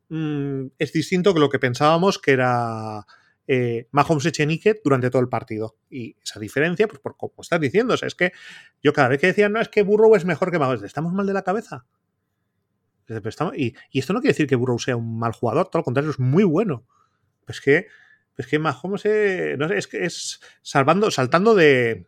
Mm, es distinto que lo que pensábamos que era eh, Mahomes Echenique durante todo el partido. Y esa diferencia, pues por como estás diciendo, es que yo cada vez que decía, no, es que Burrow es mejor que Mahomes, estamos mal de la cabeza. Y, esto no quiere decir que Burrow sea un mal jugador, todo lo contrario, es muy bueno. Es que, es que Mahomes eh, es, que es salvando, saltando de.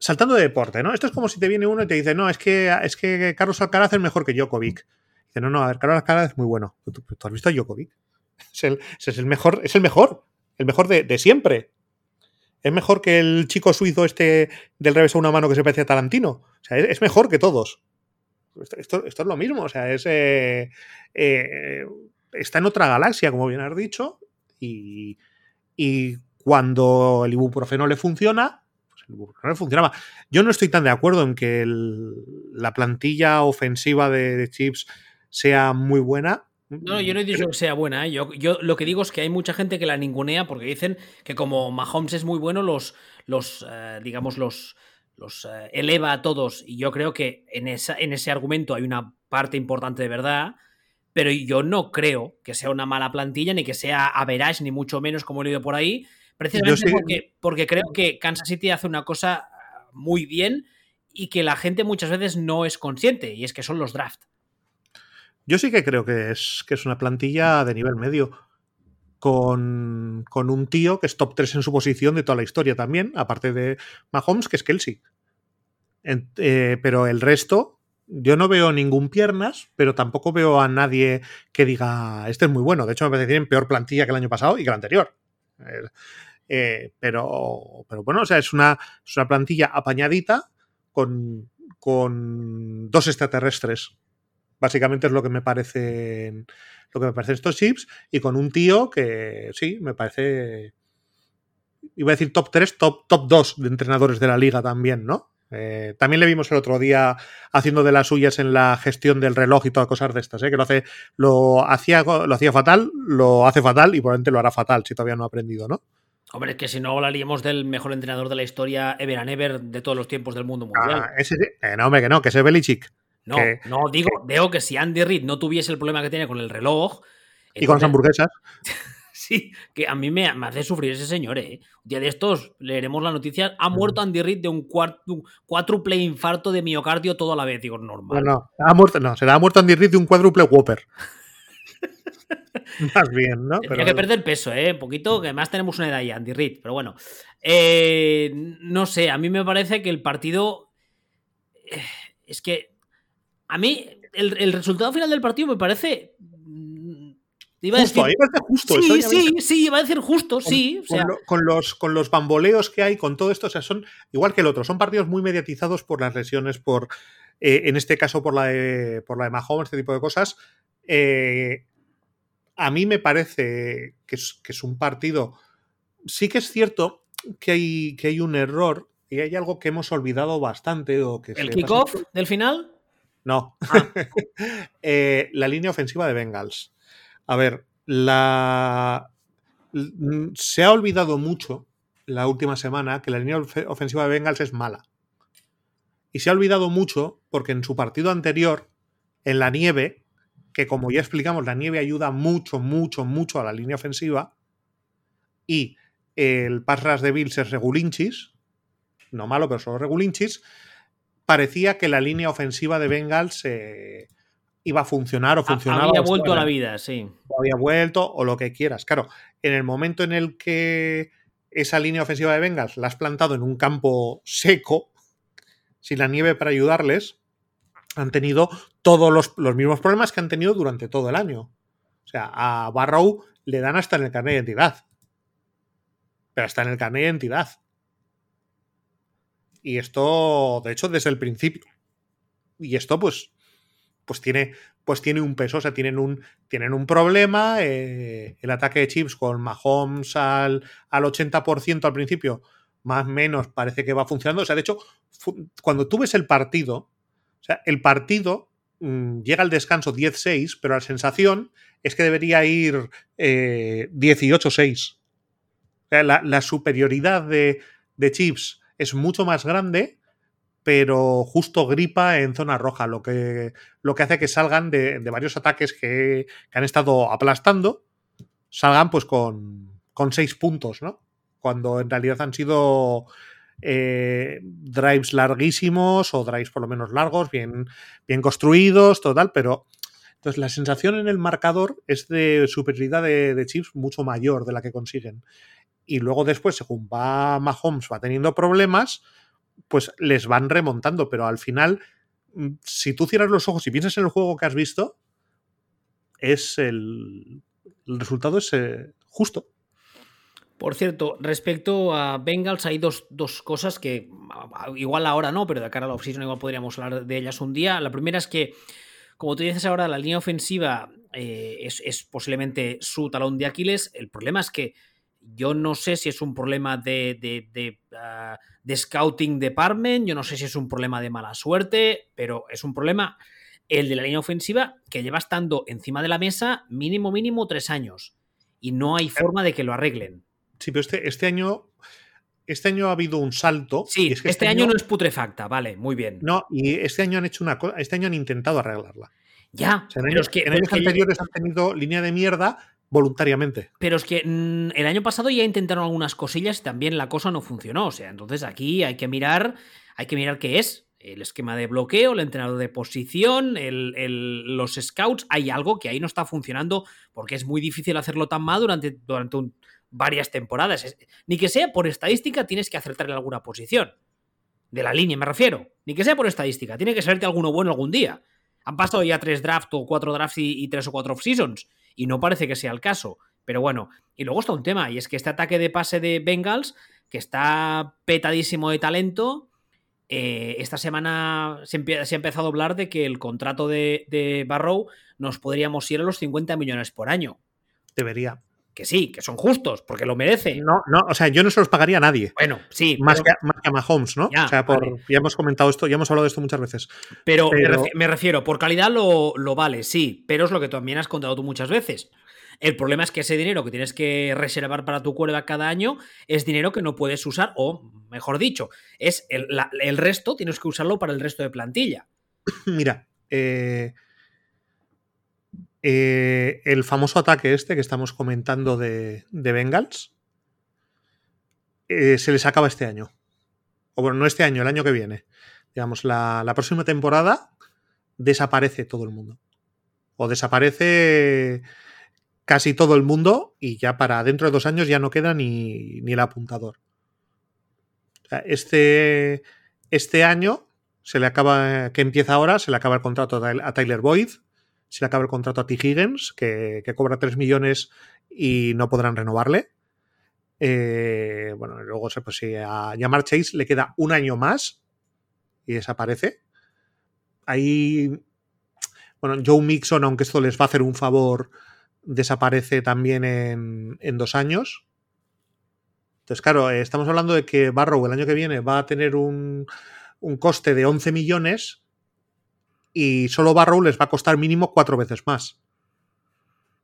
Saltando de deporte, ¿no? Esto es como si te viene uno y te dice, no, es que, es que Carlos Alcaraz es mejor que Djokovic. Dice, no, no, a ver, Carlos Alcaraz es muy bueno. ¿Tú, has visto a Djokovic? Es el, es el mejor, es el mejor, el mejor de, siempre. Es mejor que el chico suizo este del revés a una mano que se parece a Tarantino. O sea, es, mejor que todos. esto, es lo mismo, o sea, es, eh, eh, está en otra galaxia, como bien has dicho, y, cuando el ibuprofeno le funciona, pues el ibuprofeno le funcionaba. Yo no estoy tan de acuerdo en que la plantilla ofensiva de, chips sea muy buena. No, yo no he dicho que sea buena. ¿eh? Yo, yo, lo que digo es que hay mucha gente que la ningunea porque dicen que como Mahomes es muy bueno, los, los digamos, los, los eh, eleva a todos y yo creo que en, esa, en ese argumento hay una parte importante de verdad, pero yo no creo que sea una mala plantilla ni que sea average ni mucho menos como he leído por ahí, precisamente porque, porque creo que Kansas City hace una cosa muy bien y que la gente muchas veces no es consciente y es que son los draft. Yo sí que creo que es, que es una plantilla de nivel medio. Con, con, un tío que es top 3 en su posición de toda la historia también, aparte de Mahomes, que es Kelsey. Eh, pero el resto, yo no veo ningún piernas, pero tampoco veo a nadie que diga, este es muy bueno. De hecho, me parece que tienen peor plantilla que el año pasado y que el anterior. Eh, pero, pero bueno, o sea, es una, es una plantilla apañadita con, con dos extraterrestres. Básicamente es lo que me parece lo que me parecen estos chips y con un tío que sí, me parece iba a decir top 3, top, top 2 de entrenadores de la liga también, ¿no? Eh, también le vimos el otro día haciendo de las suyas en la gestión del reloj y todas cosas de estas, ¿eh? que lo hace, lo hacía, lo hacía fatal, lo hace fatal y probablemente lo hará fatal si todavía no ha aprendido, ¿no? Hombre, es que si no hablaríamos del mejor entrenador de la historia ever and ever de todos los tiempos del mundo mundial. Ah, ese, eh, no, hombre, que no, que ese Belichick. No, no, digo, veo que si Andy Reid no tuviese el problema que tiene con el reloj. Y con las hamburguesas. Sí, que a mí me, hace sufrir ese señor, ¿eh? Un día de estos leeremos la noticia. Ha muerto Andy Reid de un, cuádruple infarto de miocardio todo a la vez. Digo, normal. No, no, ha muerto, no, se ha muerto Andy Reid de un cuádruple Whopper. Más bien, ¿no? Tendría que perder peso, ¿eh? Un poquito, que además tenemos una edad ya, Andy Reid. Pero bueno, eh, no sé, a mí me parece que el partido. Eh, es que. A mí, el, el resultado final del partido me parece Iba justo, a decir, justo. Sí, sí, sí, iba a decir justo, sí. Con, los, con los bamboleos que hay, con todo esto, o sea, son igual que el otro, son partidos muy mediatizados por las lesiones, por, eh, en este caso por la de, por la de Mahomes, este tipo de cosas. Eh, a mí me parece que es, que es, un partido. Sí que es cierto que hay, que hay un error y hay algo que hemos olvidado bastante. O que ¿El kickoff del final? No. Ah. Eh, la línea ofensiva de Bengals. A ver, la... se ha olvidado mucho la última semana que la línea ofensiva de Bengals es mala. Y se ha olvidado mucho porque en su partido anterior, en la nieve, que como ya explicamos, la nieve ayuda mucho, mucho, mucho a la línea ofensiva, y el pass de Bills es regulinchis, no malo, pero solo regulinchis, parecía que la línea ofensiva de Bengals eh, iba a funcionar o funcionaba. Había vuelto a la vida, sí. O había vuelto o lo que quieras. Claro, en el momento en el que esa línea ofensiva de Bengals la has plantado en un campo seco, sin la nieve para ayudarles, han tenido todos los, mismos problemas que han tenido durante todo el año. O sea, a Barrow le dan hasta en el carnet de identidad. Pero hasta en el carnet de identidad. Y esto, de hecho, desde el principio. Y esto, pues, pues tiene, pues tiene un peso, o sea, tienen un, tienen un problema. Eh, el ataque de Chips con Mahomes al, al 80% al principio, más o menos parece que va funcionando. O sea, de hecho, cuando tú ves el partido, o sea, el partido mm, llega al descanso 10-6, pero la sensación es que debería ir 18-6. Eh, la, la, superioridad de, de Chips es mucho más grande pero justo gripa en zona roja, lo que, lo que hace que salgan de, varios ataques que, han estado aplastando, salgan pues con, con seis puntos, ¿no? Cuando en realidad han sido eh, drives larguísimos o drives por lo menos largos, bien, bien construidos, total, pero entonces la sensación en el marcador es de superioridad de chips mucho mayor de la que consiguen. Y luego después, según va Mahomes, va teniendo problemas, pues les van remontando, pero al final, mm, si tú cierras los ojos y piensas en el juego que has visto, es el, el resultado es eh, justo. Por cierto, respecto a Bengals, hay dos, cosas que igual ahora no, pero de cara a la offseason igual podríamos hablar de ellas un día. La primera es que, como tú dices ahora, la línea ofensiva eh, es, posiblemente su talón de Aquiles. El problema es que yo no sé si es un problema de, de, de, de scouting department, yo no sé si es un problema de mala suerte, pero es un problema el de la línea ofensiva que lleva estando encima de la mesa mínimo, mínimo tres años. Y no hay forma de que lo arreglen. Sí, pero este, este año. Este año ha habido un salto. Sí, es que este, este año, no es putrefacta, vale, muy bien. No, y este año han hecho una cosa, este año han intentado arreglarla. Ya, que, en años anteriores han tenido línea de mierda voluntariamente. Pero es que mm, el año pasado ya intentaron algunas cosillas y también la cosa no funcionó. O sea, entonces aquí hay que mirar, hay que mirar qué es el esquema de bloqueo, el entrenador de posición, los scouts, hay algo que ahí no está funcionando porque es muy difícil hacerlo tan mal durante, durante un, varias temporadas. Ni que sea por estadística tienes que acertar en alguna posición. De la línea me refiero. Ni que sea por estadística. Tiene que salirte alguno bueno algún día. Han pasado ya tres drafts o cuatro drafts y, tres o cuatro off-seasons. Y no parece que sea el caso. Pero bueno. Y luego está un tema. Y es que este ataque de pase de Bengals, que está petadísimo de talento. Eh, esta semana se, ha empezado a hablar de que el contrato de, de Barrow nos podríamos ir a los 50 millones por año. Debería que sí, que son justos, porque lo merece. No, no, o sea, yo no se los pagaría a nadie. Bueno, sí. Más, que, a Mahomes, ¿no? Ya, o sea, por, ya hemos comentado esto, ya hemos hablado de esto muchas veces. Pero, Me, refiero, por calidad lo, vale, sí, pero es lo que también has contado tú muchas veces. El problema es que ese dinero que tienes que reservar para tu cuerda cada año es dinero que no puedes usar, o mejor dicho, es el, el resto, tienes que usarlo para el resto de plantilla. Mira, eh, eh, el famoso ataque este que estamos comentando de, Bengals eh, se les acaba este año. O bueno, no este año, el año que viene. Digamos, la, próxima temporada desaparece todo el mundo. O desaparece casi todo el mundo y ya para dentro de dos años ya no queda ni, el apuntador. este, este año se le acaba, que empieza ahora, se le acaba el contrato a Tyler Boyd se le acaba el contrato a T. Higgins, que, cobra 3 millones y no podrán renovarle. Eh, bueno, luego pues a Yamar Chase le queda un año más y desaparece. Ahí, bueno, Joe Mixon, aunque esto les va a hacer un favor, desaparece también en, en dos años. Entonces, claro, eh, estamos hablando de que Barrow el año que viene va a tener un, un coste de 11 millones y solo Barrow les va a costar mínimo cuatro veces más.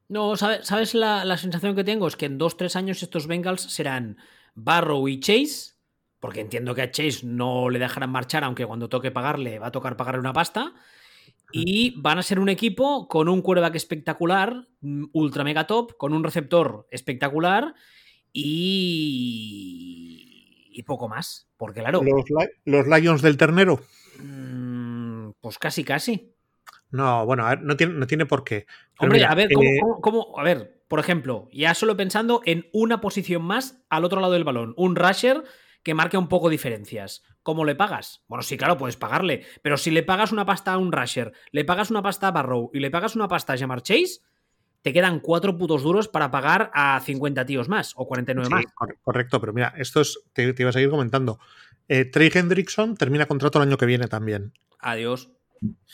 No, ¿sabes, la, sensación que tengo? Es que en dos, tres años estos Bengals serán Barrow y Chase, porque entiendo que a Chase no le dejarán marchar, aunque cuando toque pagarle va a tocar pagarle una pasta. Y van a ser un equipo con un quarterback espectacular, ultra mega top, con un receptor espectacular y. y poco más. Porque, claro. Los, los Lions del Ternero. Mm, pues casi, casi. No, bueno, no tiene, no tiene por qué. Hombre, a ver, eh, ¿cómo, a ver, por ejemplo, ya solo pensando en una posición más al otro lado del balón, un rusher que marque un poco diferencias. ¿Cómo le pagas? Bueno, sí, claro, puedes pagarle, pero si le pagas una pasta a un rusher, le pagas una pasta a Barrow y le pagas una pasta a Jamar Chase, te quedan cuatro putos duros para pagar a 50 tíos más o 49 más. Correcto, pero mira, esto es, te, iba a seguir comentando. Eh, Trey Hendrickson termina contrato el año que viene también. Adiós.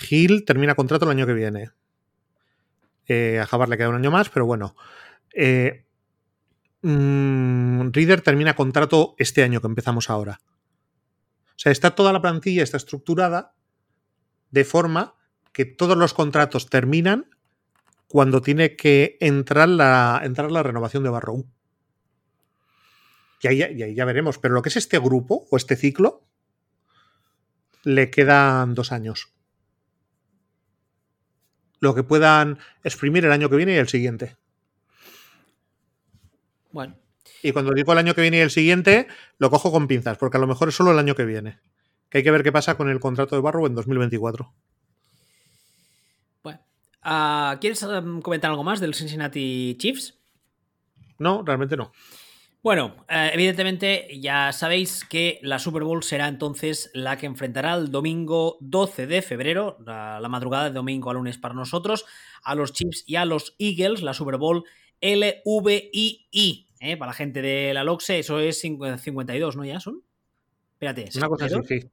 Hill termina contrato el año que viene. Eh, a Javar le queda un año más, pero bueno. Eh, mm, Reader termina contrato este año que empezamos ahora. O sea, está toda la plantilla, está estructurada de forma que todos los contratos terminan cuando tiene que entrar la, entrar la renovación de Barrow. Y ahí, y ahí ya veremos. Pero lo que es este grupo o este ciclo, le quedan dos años. Lo que puedan exprimir el año que viene y el siguiente. Bueno. Y cuando digo el año que viene y el siguiente, lo cojo con pinzas, porque a lo mejor es solo el año que viene. Que hay que ver qué pasa con el contrato de Barrow en 2024. Bueno. Ah, ¿Quieres um, comentar algo más del Cincinnati Chiefs? No, realmente no. Bueno, eh, evidentemente ya sabéis que la Super Bowl será entonces la que enfrentará el domingo 12 de febrero, la, madrugada de domingo a lunes para nosotros, a los Chiefs y a los Eagles, la Super Bowl LVII. ¿eh? Para la gente de la LOXE, eso es 52, ¿no? ¿Ya son? Espérate. Una cosa así, sí.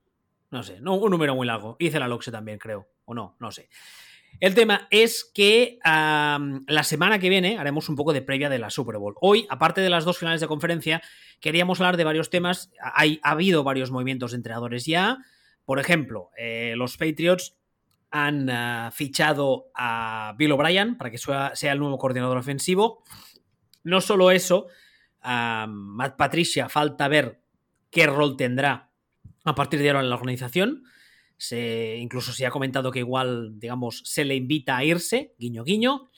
No sé, no, un número muy largo. Hice la LOXE también, creo. O no, no sé. El tema es que la semana que viene haremos un poco de previa de la Super Bowl. Hoy, aparte de las dos finales de conferencia, queríamos hablar de varios temas. Hay, ha habido varios movimientos de entrenadores ya. Por ejemplo, eh, los Patriots han ah, fichado a Bill O'Brien para que sea, el nuevo coordinador ofensivo. No solo eso, Matt Patricia falta ver qué rol tendrá a partir de ahora en la organización. Se, incluso se ha comentado que igual, digamos, se le invita a irse, guiño, guiño.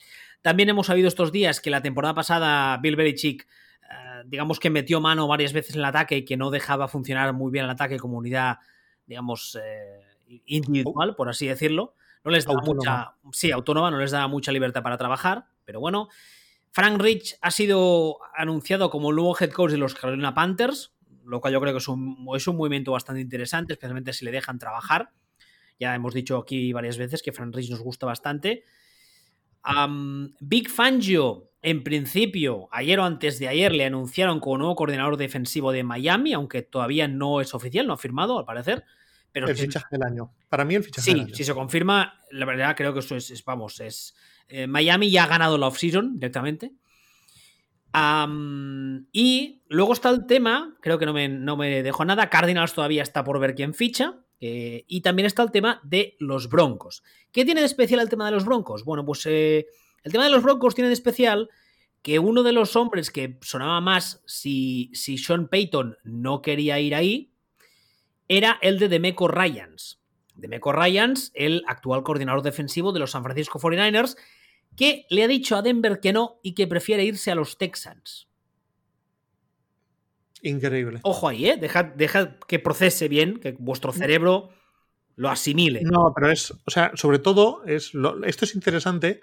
También hemos sabido estos días que la temporada pasada Bill Belichick, eh, digamos que metió mano varias veces en el ataque y que no dejaba funcionar muy bien el ataque como unidad, digamos, eh, individual, por así decirlo. No les daba mucha, sí, autónoma, no les daba mucha libertad para trabajar, pero bueno. Frank Rich ha sido anunciado como el nuevo head coach de los Carolina Panthers, lo cual yo creo que es un, es un movimiento bastante interesante, especialmente si le dejan trabajar. Ya hemos dicho aquí varias veces que Frank Rich nos gusta bastante. Big Fangio, en principio, ayer o antes de ayer le anunciaron como nuevo coordinador defensivo de Miami, aunque todavía no es oficial, no ha firmado al parecer. Pero el fichaje del año. Para mí el fichaje sí, del año. si se confirma, la verdad creo que eso es, vamos, es... Eh, Miami ya ha ganado la offseason directamente y luego está el tema, creo que no me, no me dejo nada, Cardinals todavía está por ver quién ficha. Eh, y también está el tema de los Broncos. ¿Qué tiene de especial el tema de los Broncos? Bueno, pues eh, el tema de los Broncos tiene de especial que uno de los hombres que sonaba más si, si Sean Payton no quería ir ahí era el de Demeco Ryans. Demeco Ryans, el actual coordinador defensivo de los San Francisco 49ers, que le ha dicho a Denver que no y que prefiere irse a los Texans. Increíble. Ojo ahí, ¿eh? Deja que procese bien, que vuestro cerebro lo asimile. No, pero es, o sea, sobre todo, es esto es interesante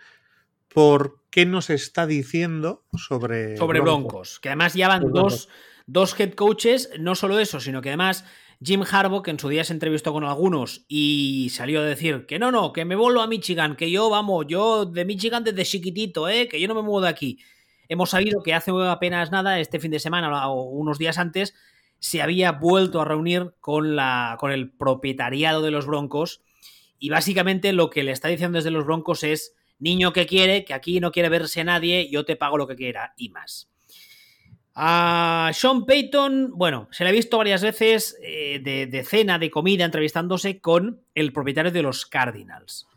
por qué nos está diciendo sobre. Sobre Broncos. que además ya van dos, dos head coaches, no solo eso, sino que además Jim Harbaugh, que en su día se entrevistó con algunos y salió a decir que no, no, que me vuelvo a Michigan, que yo, vamos, yo de Michigan desde chiquitito, ¿eh? que yo no me muevo de aquí. Hemos sabido que hace apenas nada, este fin de semana o unos días antes, se había vuelto a reunir con, la, con el propietariado de los Broncos y básicamente lo que le está diciendo desde los Broncos es, niño que quiere, que aquí no quiere verse nadie, yo te pago lo que quiera y más. A Sean Payton, bueno, se le ha visto varias veces eh, de, cena, de comida, entrevistándose con el propietario de los Cardinals.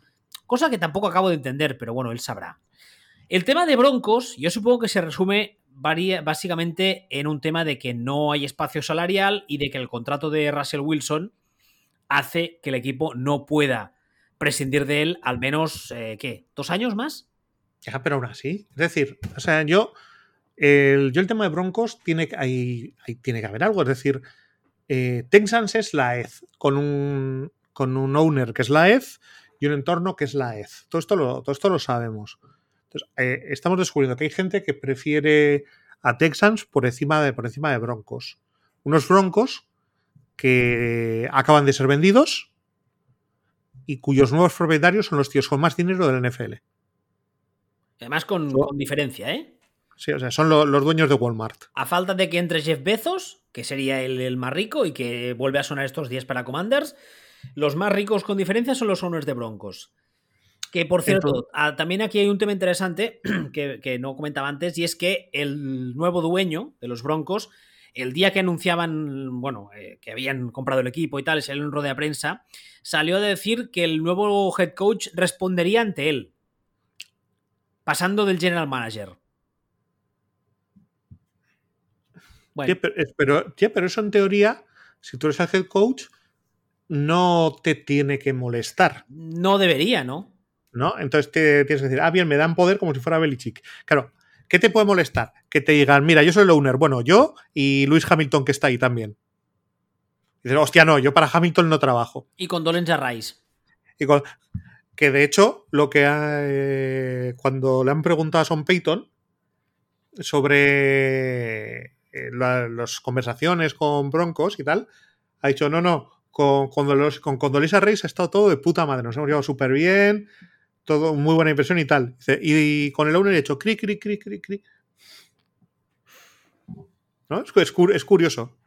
Cosa que tampoco acabo de entender, pero bueno, él sabrá. El tema de Broncos, yo supongo que se resume básicamente en un tema de que no hay espacio salarial y de que el contrato de Russell Wilson hace que el equipo no pueda prescindir de él al menos, eh, ¿qué? ¿Dos años más? Pero aún así. Es decir, o sea, yo el, yo el tema de Broncos tiene, hay, tiene que haber algo, es decir, eh, Texans es la EZ, con un, con un owner que es la EZ y un entorno que es la EZ. Todo esto lo, todo esto lo sabemos. Entonces, eh, estamos descubriendo que hay gente que prefiere a Texans por encima de, por encima de Broncos. Unos Broncos que acaban de ser vendidos y cuyos nuevos propietarios son los tíos con más dinero del NFL. Además con, con diferencia, ¿eh? Sí, o sea, son los dueños de Walmart. A falta de que entre Jeff Bezos, que sería el, más rico y que vuelve a sonar estos días para Commanders, los más ricos con diferencia son los owners de Broncos. Que por cierto, también aquí hay un tema interesante que, no comentaba antes, y es que el nuevo dueño de los Broncos, el día que anunciaban, bueno, eh, que habían comprado el equipo y tal, salió en rueda de prensa, salió a decir que el nuevo head coach respondería ante él, pasando del general manager. Pero, pero eso en teoría, si tú eres el head coach, no te tiene que molestar. No debería, ¿no? ¿No? Entonces te tienes que decir, ah, bien, me dan poder como si fuera Belichick. Claro, ¿qué te puede molestar? Que te digan, mira, yo soy el owner, bueno, yo y Luis Hamilton que está ahí también. Y dices, hostia, no, yo para Hamilton no trabajo. Y con Dolenz Rice. Y con, que de hecho, lo que eh, cuando le han preguntado a Son Payton sobre eh, las conversaciones con Broncos y tal, ha dicho, no, no, con, con, con Condolisa Reis ha estado todo de puta madre, nos hemos llevado súper bien, todo muy buena impresión y tal. y, con el owner he hecho cri, cri, cri, cri, cri. ¿no? Es, curioso.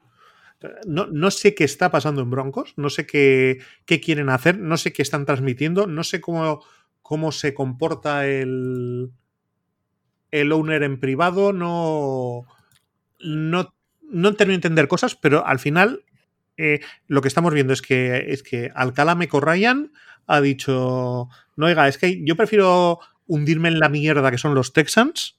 No, sé qué está pasando en Broncos, no sé qué, qué, quieren hacer, no sé qué están transmitiendo, no sé cómo, cómo se comporta el, el owner en privado, no, no, no termino de entender cosas, pero al final eh, lo que estamos viendo es que, es que Alcalá Meco Ryan ha dicho, no, oiga, es que yo prefiero hundirme en la mierda que son los Texans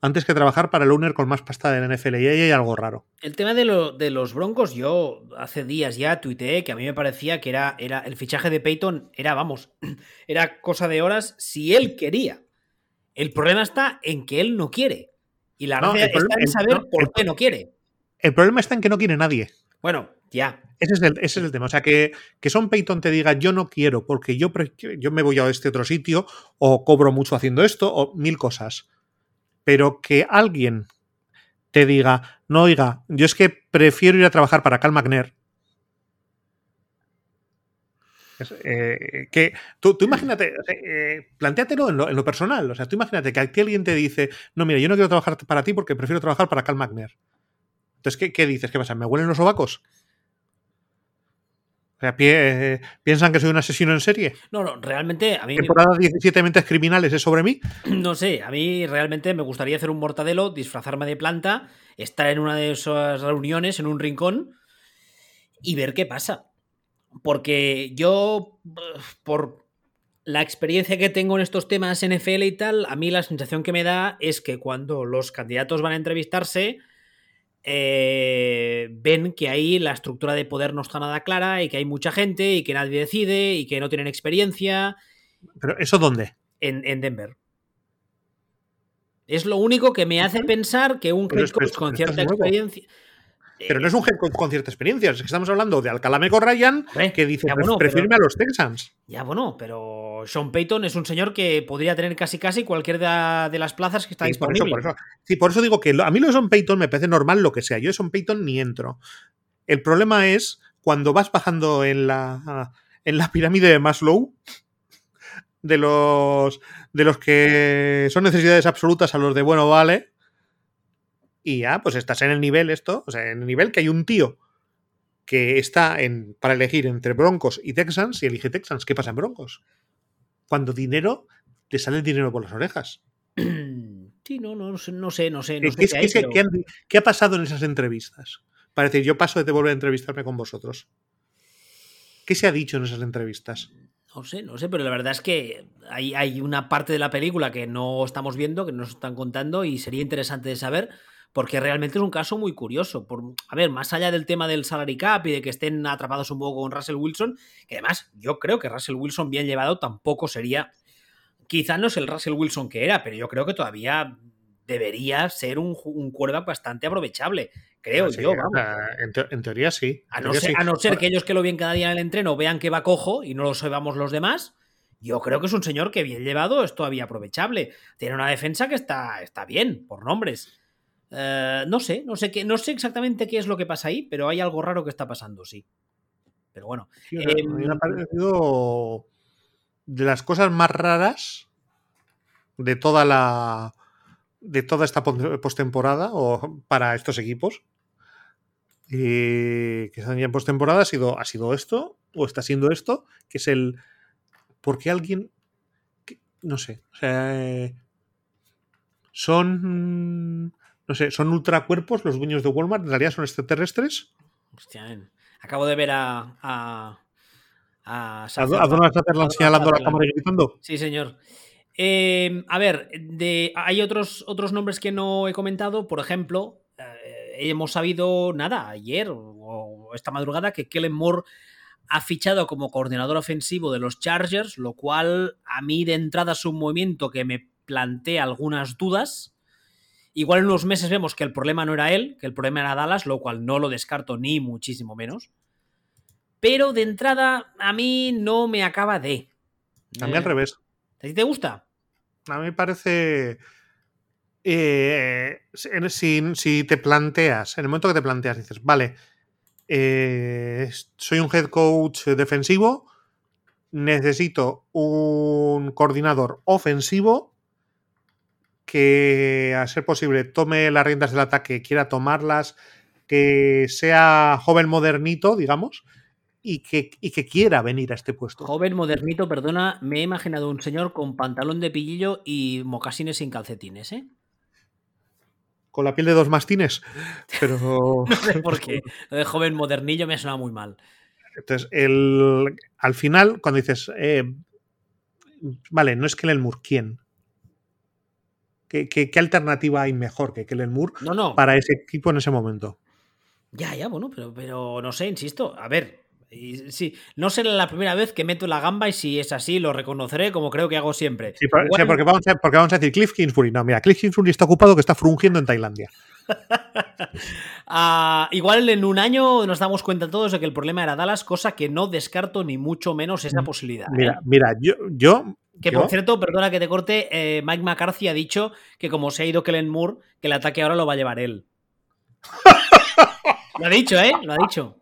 antes que trabajar para el owner con más pasta de la NFL. Y ahí hay algo raro. El tema de, los Broncos, yo hace días ya tuiteé que a mí me parecía que era, era el fichaje de Peyton, era, vamos, era cosa de horas si él quería. El problema está en que él no quiere. Y la gracia está en saber por qué no quiere. El problema está en que no quiere nadie. Bueno, ya. Ese es el, ese es el tema. O sea, que, que Son Peyton te diga yo no quiero porque yo, yo me voy a este otro sitio o cobro mucho haciendo esto o mil cosas. Pero que alguien te diga, no, oiga, yo es que prefiero ir a trabajar para Cal McNair. Eh, que tú, imagínate, eh, planteatelo en lo, en lo, personal. O sea, tú imagínate que aquí alguien te dice, no, mira, yo no quiero trabajar para ti porque prefiero trabajar para Cal McNair. Entonces, ¿qué, dices? ¿Qué pasa? ¿Me huelen los sobacos? O sea, ¿piensan que soy un asesino en serie? No, no, realmente a mí... ¿Temporada 17 mentes criminales es sobre mí? No sé, a mí realmente me gustaría hacer un mortadelo, disfrazarme de planta, estar en una de esas reuniones, en un rincón, y ver qué pasa. Porque yo, por la experiencia que tengo en estos temas NFL y tal, a mí la sensación que me da es que cuando los candidatos van a entrevistarse, eh, ven que ahí la estructura de poder no está nada clara y que hay mucha gente y que nadie decide y que no tienen experiencia. ¿Pero eso dónde? En, Denver. Es lo único que me hace pensar que un head coach con cierta experiencia. Pero no es un head con cierta experiencia. Es que estamos hablando de Alcalameco Ryan que dice bueno, a los Texans. Ya, bueno, pero Sean Payton es un señor que podría tener casi casi cualquier de, las plazas que está disponible. Por eso, Sí, por eso digo que a mí lo de Sean Payton me parece normal lo que sea. Yo de Sean Payton ni entro. El problema es cuando vas bajando en la, en la pirámide de Maslow de los, de los que son necesidades absolutas a los de bueno, vale y ya, pues estás en el nivel esto, o sea, en el nivel que hay un tío que está en, para elegir entre Broncos y Texans y elige Texans. ¿Qué pasa en Broncos? Cuando dinero, te sale el dinero por las orejas. Sí, no, no, no sé, no sé. No sé qué, ha pasado en esas entrevistas? Para decir, yo paso de volver a entrevistarme con vosotros. ¿Qué se ha dicho en esas entrevistas? No sé, no sé, pero la verdad es que hay, hay una parte de la película que no estamos viendo, que nos están contando y sería interesante de saber porque realmente es un caso muy curioso. Por, a ver, más allá del tema del salary cap y de que estén atrapados un poco con Russell Wilson, que además yo creo que Russell Wilson bien llevado tampoco sería, quizá no es el Russell Wilson que era, pero yo creo que todavía debería ser un, un bastante aprovechable, creo yo. En, teoría sí. a, no ser, a, no ser, que ellos que lo ven cada día en el entreno vean que va cojo y no lo sabemos los demás. Yo creo que es un señor que bien llevado es todavía aprovechable. Tiene una defensa que está, está bien, por nombres. Eh, no sé, no sé qué, no sé exactamente qué es lo que pasa ahí, pero hay algo raro que está pasando, sí. Pero bueno. me ha em, parecido de las cosas más raras de toda la. de toda esta postemporada o para estos equipos. Y que están ya en postemporada ha sido, ha sido esto, o está siendo esto, que es el. Porque alguien. no sé. O sea. Eh, son no sé, ¿son ultracuerpos los dueños de Walmart? ¿En realidad son extraterrestres? Hostia, acabo de ver a. a, a, ¿A Donald Sutherland señalando la cámara y gritando? Sí, señor. Eh, a ver, de, hay otros, otros nombres que no he comentado. Por ejemplo, eh, hemos sabido, nada, ayer o esta madrugada, que Kellen Moore ha fichado como coordinador ofensivo de los Chargers, lo cual a mí de entrada es un movimiento que me plantea algunas dudas. Igual en unos meses vemos que el problema no era él, que el problema era Dallas, lo cual no lo descarto ni muchísimo menos. Pero de entrada, a mí no me acaba de. A mí al revés. ¿A ti te gusta? A mí me parece. Eh, si, te planteas, en el momento que te planteas, dices, vale, eh, soy un head coach defensivo, necesito un coordinador ofensivo que a ser posible tome las riendas del ataque, quiera tomarlas, que sea joven modernito, digamos, y que, que, quiera venir a este puesto. Joven modernito, perdona, me he imaginado un señor con pantalón de pillillo y mocasines sin calcetines, ¿eh? Con la piel de dos mastines, pero... no sé por qué. Lo de joven modernillo me ha sonado muy mal. Entonces, el, al final, cuando dices, eh, vale, no es Kellen Moore, ¿quién? ¿Qué, qué, alternativa hay mejor que Kellen Moore no, no. para ese equipo en ese momento? Ya, ya, bueno, pero, pero no sé, insisto. A ver, sí, no será la primera vez que meto la gamba y si es así lo reconoceré como creo que hago siempre. Sí, porque, vamos a, porque, vamos a, decir Cliff Kingsbury. No, mira, Cliff Kingsbury está ocupado que está frungiendo en Tailandia. Ah, igual en un año nos damos cuenta todos de que el problema era Dallas, cosa que no descarto ni mucho menos esa mm, posibilidad. Mira, ¿eh? mira, yo, yo que por cierto, perdona que te corte, eh, Mike McCarthy ha dicho que como se ha ido Kellen Moore, que el ataque ahora lo va a llevar él. lo ha dicho, ¿eh? Lo ha dicho.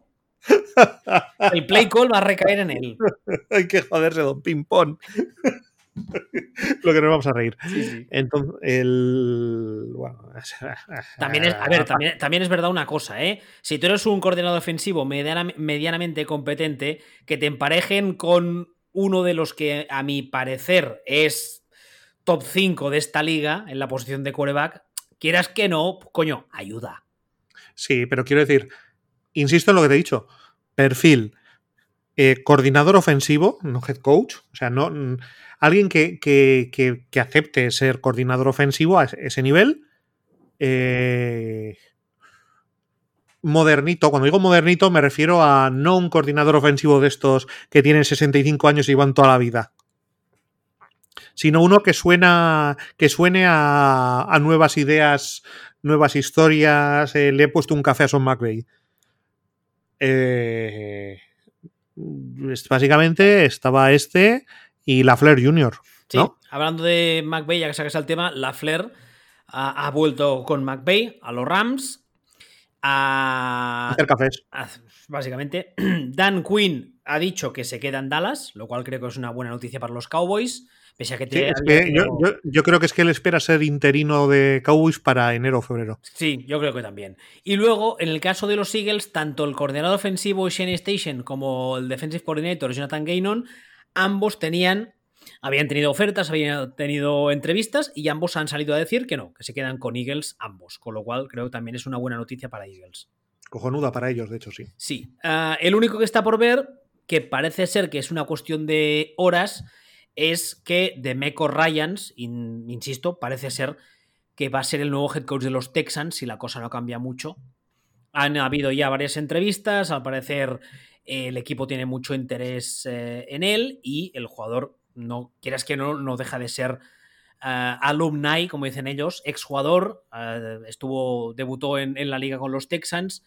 El play call va a recaer en él. Hay que joderse, don Ping Pong. Lo que nos vamos a reír. Entonces, el. Bueno. También es, a ver, también, es verdad una cosa, ¿eh? Si tú eres un coordinador ofensivo medianamente competente, que te emparejen con uno de los que, a mi parecer, es top 5 de esta liga en la posición de quarterback, quieras que no, coño, ayuda. Sí, pero quiero decir, insisto en lo que te he dicho, perfil, eh, coordinador ofensivo, no head coach, o sea, no alguien que, que, acepte ser coordinador ofensivo a ese nivel. Eh, modernito, cuando digo modernito me refiero a no un coordinador ofensivo de estos que tienen 65 años y van toda la vida, sino uno que suena que suene a, nuevas ideas, nuevas historias. Eh, le he puesto un café a Son McVeigh. Eh, básicamente estaba este y la Flair Jr. Sí, hablando de McVeigh, ya que sacas el tema, la Flair ha, vuelto con McVeigh a los Rams. A hacer cafés. básicamente. Dan Quinn ha dicho que se queda en Dallas, lo cual creo que es una buena noticia para los Cowboys. Pese a que, yo, creo que es que él espera ser interino de Cowboys para enero o febrero. Sí, yo creo que también. Y luego, en el caso de los Eagles, tanto el coordinador ofensivo Shane Station como el defensive coordinator Jonathan Gaynon, ambos tenían, habían tenido ofertas, habían tenido entrevistas y ambos han salido a decir que no, que se quedan con Eagles ambos. Con lo cual, creo que también es una buena noticia para Eagles. Cojonuda para ellos, de hecho, sí. Sí. Ah, el único que está por ver, que parece ser que es una cuestión de horas es que Demeco Ryans, insisto, parece ser que va a ser el nuevo head coach de los Texans si la cosa no cambia mucho. Han habido ya varias entrevistas, al parecer el equipo tiene mucho interés eh, en él y el jugador, no quieras que no, no deja de ser uh, alumni, como dicen ellos, exjugador, uh, estuvo, debutó en, en, la liga con los Texans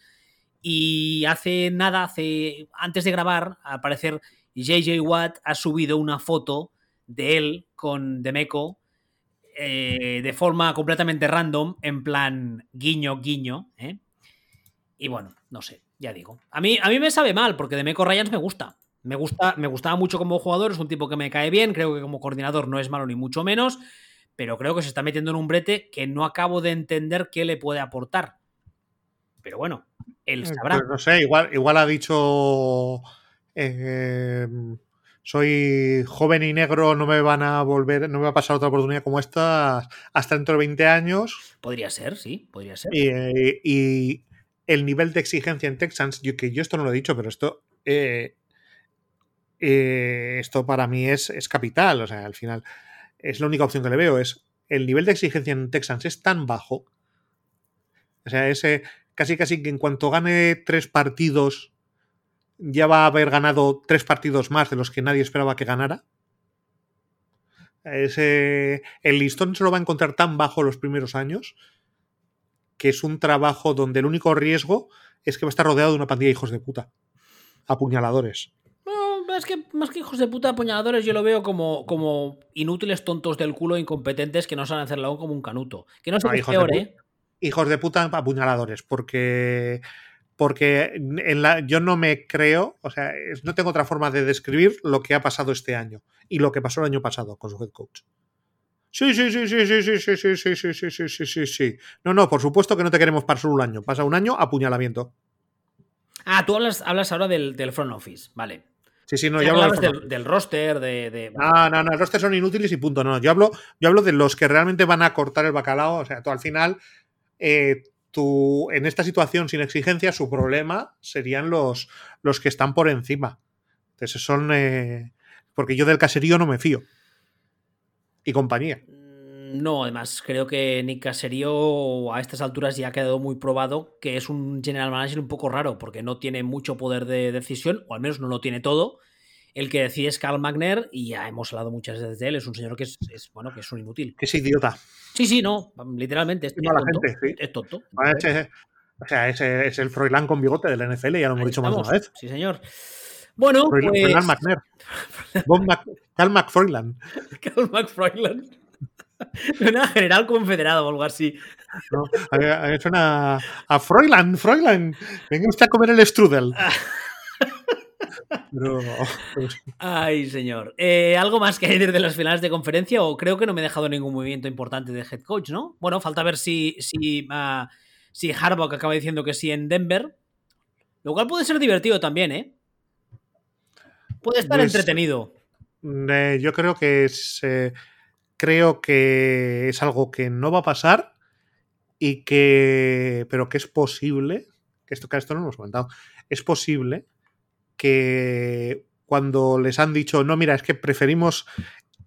y hace nada, hace, antes de grabar, al parecer JJ Watt ha subido una foto de él con Demeco eh, de forma completamente random, en plan guiño, guiño. ¿eh? Y bueno, no sé, ya digo. A mí, a mí me sabe mal, porque Demeco Ryans me gusta. Me, gusta. me gustaba mucho como jugador, es un tipo que me cae bien, creo que como coordinador no es malo ni mucho menos, pero creo que se está metiendo en un brete que no acabo de entender qué le puede aportar. Pero bueno, él eh, sabrá. Pues no sé, igual, igual ha dicho soy joven y negro, no me van a volver, no me va a pasar otra oportunidad como esta hasta dentro de 20 años. Podría ser, sí, podría ser. Y, el nivel de exigencia en Texans, yo, que yo esto no lo he dicho, pero esto, eh, eh, esto para mí es, es capital. O sea, al final es la única opción que le veo. Es el nivel de exigencia en Texans es tan bajo. O sea, ese casi casi que en cuanto gane tres partidos ya va a haber ganado tres partidos más de los que nadie esperaba que ganara. Ese, el listón se lo va a encontrar tan bajo los primeros años que es un trabajo donde el único riesgo es que va a estar rodeado de una pandilla de hijos de puta. Apuñaladores. No, es que más que hijos de puta apuñaladores, yo lo veo como, como inútiles tontos del culo, incompetentes que no saben hacerlo como un canuto. Que no sé qué es peor, ¿eh? Hijos de puta apuñaladores, porque porque en la, yo no me creo, o sea, no tengo otra forma de describir lo que ha pasado este año y lo que pasó el año pasado con su head coach. Sí, sí, sí, sí, sí, sí, sí, sí, sí, sí, sí, sí, sí, sí, sí. No, no, por supuesto que no te queremos pasar un año. Pasa un año, apuñalamiento. Ah, tú hablas, hablas ahora del, del front office, vale. Sí, sí, no, yo hablo del, del, roster, de, de... No, no, no, el roster son inútiles y punto. No, yo hablo, yo hablo de los que realmente van a cortar el bacalao. O sea, tú al final, eh, tú, en esta situación sin exigencia, su problema serían los, los que están por encima. Entonces son... Eh, porque yo del caserío no me fío. Y compañía. No, además creo que Nick Caserio a estas alturas ya ha quedado muy probado que es un general manager un poco raro porque no tiene mucho poder de decisión, o al menos no lo tiene todo. El que decide es Carl Magner y ya hemos hablado muchas veces de él. Es un señor que es, bueno, que es un inútil. Que es idiota. Sí, sí, no, literalmente. Es, tonto, es tonto. o sea, es, el Froilán con bigote del NFL, ya lo hemos dicho más de una vez. Sí, señor. Bueno, Froilán, pues... Froilán McFroilan. Carl McFroilan. Una general confederado o algo así. No, suena a, a Froilan, Froilan. Venga usted a comer el strudel. Ay, señor. Eh, ¿Algo más que decir de las finales de conferencia? O creo que no me he dejado ningún movimiento importante de head coach, ¿no? Bueno, falta ver si, si, uh, si Harbaugh acaba diciendo que sí en Denver. Lo cual puede ser divertido también, ¿eh? Puede estar pues, entretenido. Eh, yo creo que es. Eh, creo que es algo que no va a pasar y que. Pero que es posible. Que esto, que esto no lo hemos comentado. Es posible que cuando les han dicho, no, mira, es que preferimos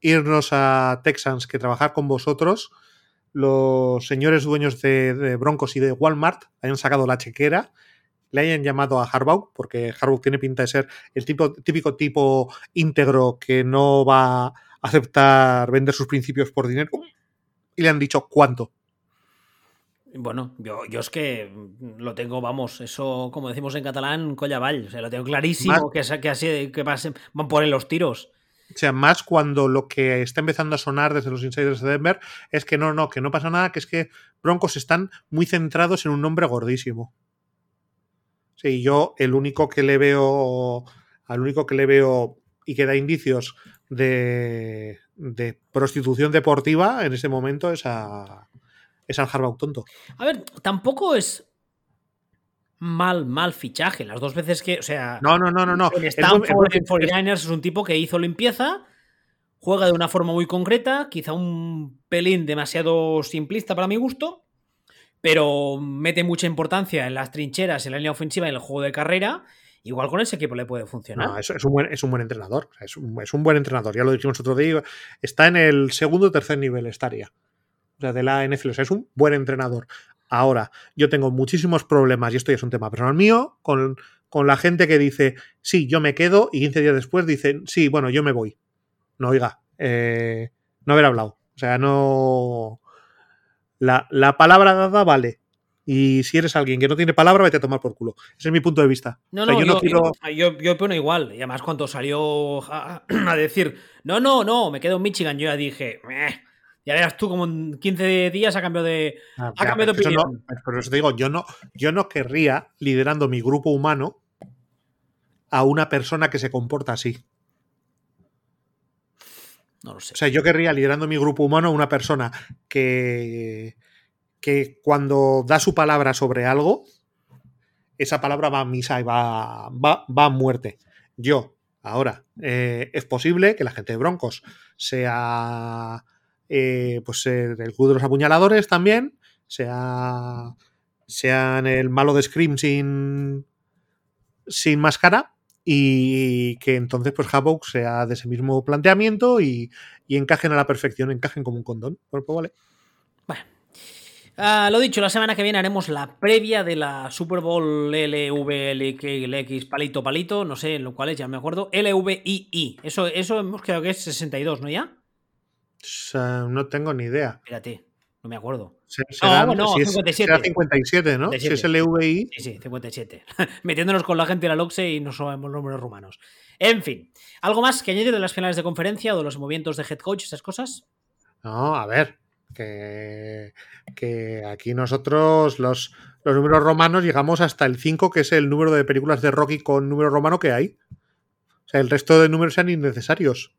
irnos a Texans que trabajar con vosotros, los señores dueños de, Broncos y de Walmart hayan sacado la chequera, le hayan llamado a Harbaugh, porque Harbaugh tiene pinta de ser el tipo, típico tipo íntegro que no va aceptar vender sus principios por dinero, y le han dicho cuánto. Bueno, yo, yo es que lo tengo, vamos, eso como decimos en catalán, collavall, o sea, lo tengo clarísimo que, que, así, que van por los tiros. O sea, más cuando lo que está empezando a sonar desde los insiders de Denver es que no, no, que no pasa nada, que es que Broncos están muy centrados en un nombre gordísimo. Sí, yo el único que le veo, al único que le veo y que da indicios de, de prostitución deportiva en ese momento es a, es al Harbaugh tonto. A ver, tampoco es mal, mal fichaje. Las dos veces que, o sea, no, no, no, no, no. En Stanford, en 49ers es un tipo que hizo limpieza, juega de una forma muy concreta, quizá un pelín demasiado simplista para mi gusto, pero mete mucha importancia en las trincheras, en la línea ofensiva y en el juego de carrera. Igual con ese equipo le puede funcionar. No, es, un, buen, entrenador. Es un, buen entrenador. Ya lo dijimos otro día. Está en el segundo o tercer nivel, estaría de la NFL. O sea, es un buen entrenador. Ahora, yo tengo muchísimos problemas, y esto ya es un tema personal mío, con, con la gente que dice, sí, yo me quedo, y 15 días después dicen, sí, bueno, yo me voy. No, oiga, eh, no haber hablado. O sea, no. La, la, palabra dada vale. Y si eres alguien que no tiene palabra, vete a tomar por culo. Ese es mi punto de vista. No, no, yo, no quiero... yo, yo, opino igual. Y además, cuando salió a, a, decir, no, no, no, me quedo en Michigan, yo ya dije, Meh ya verás tú como en 15 días ha cambiado de, ah, ha cambiado de opinión. No, por eso te digo, yo no, yo no querría, liderando mi grupo humano, a una persona que se comporta así. No lo sé. O sea, yo querría, liderando mi grupo humano, a una persona que, que cuando da su palabra sobre algo, esa palabra va a misa y va, va, va a muerte. Yo, ahora, eh, es posible que la gente de Broncos sea eh, pues el club de los apuñaladores también, sea, sean el malo de Scream sin, sin máscara y que entonces pues Havoc sea de ese mismo planteamiento y, y encajen a la perfección, encajen como un condón. Pues, pues vale. Bueno. Uh, lo dicho, la semana que viene haremos la previa de la Super Bowl LVLX palito palito, no sé lo cual es, ya me acuerdo. LVII. Eso, eso hemos quedado que es 62, ¿no ya? no tengo ni idea. Espérate, no me acuerdo. Será, no, no, 57. 57, ¿no? Si es el EVI. Sí, sí, 57. Metiéndonos con la gente de la LOXE y no sabemos números rumanos. En fin, ¿algo más que añadir de las finales de conferencia o de los movimientos de head coach, esas cosas? No, a ver, que, que aquí nosotros los, los números romanos llegamos hasta el 5, que es el número de películas de Rocky con número romano que hay. O sea, el resto de números sean innecesarios.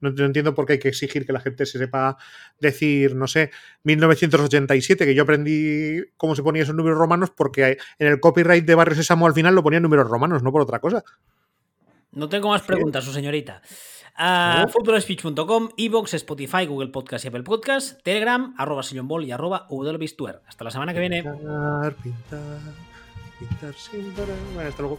No, entiendo por qué hay que exigir que la gente se sepa decir, no sé, 1987, que yo aprendí cómo se ponían esos números romanos porque en el copyright de Barrio Sésamo al final lo ponían números romanos, no por otra cosa. No tengo más preguntas, su señorita. Uh, Footballspeech.com, Evox, Spotify, Google Podcast y Apple Podcast, Telegram, arroba Ball y arroba Hasta la semana que viene. Pintar, pintar, pintar sin Hasta luego.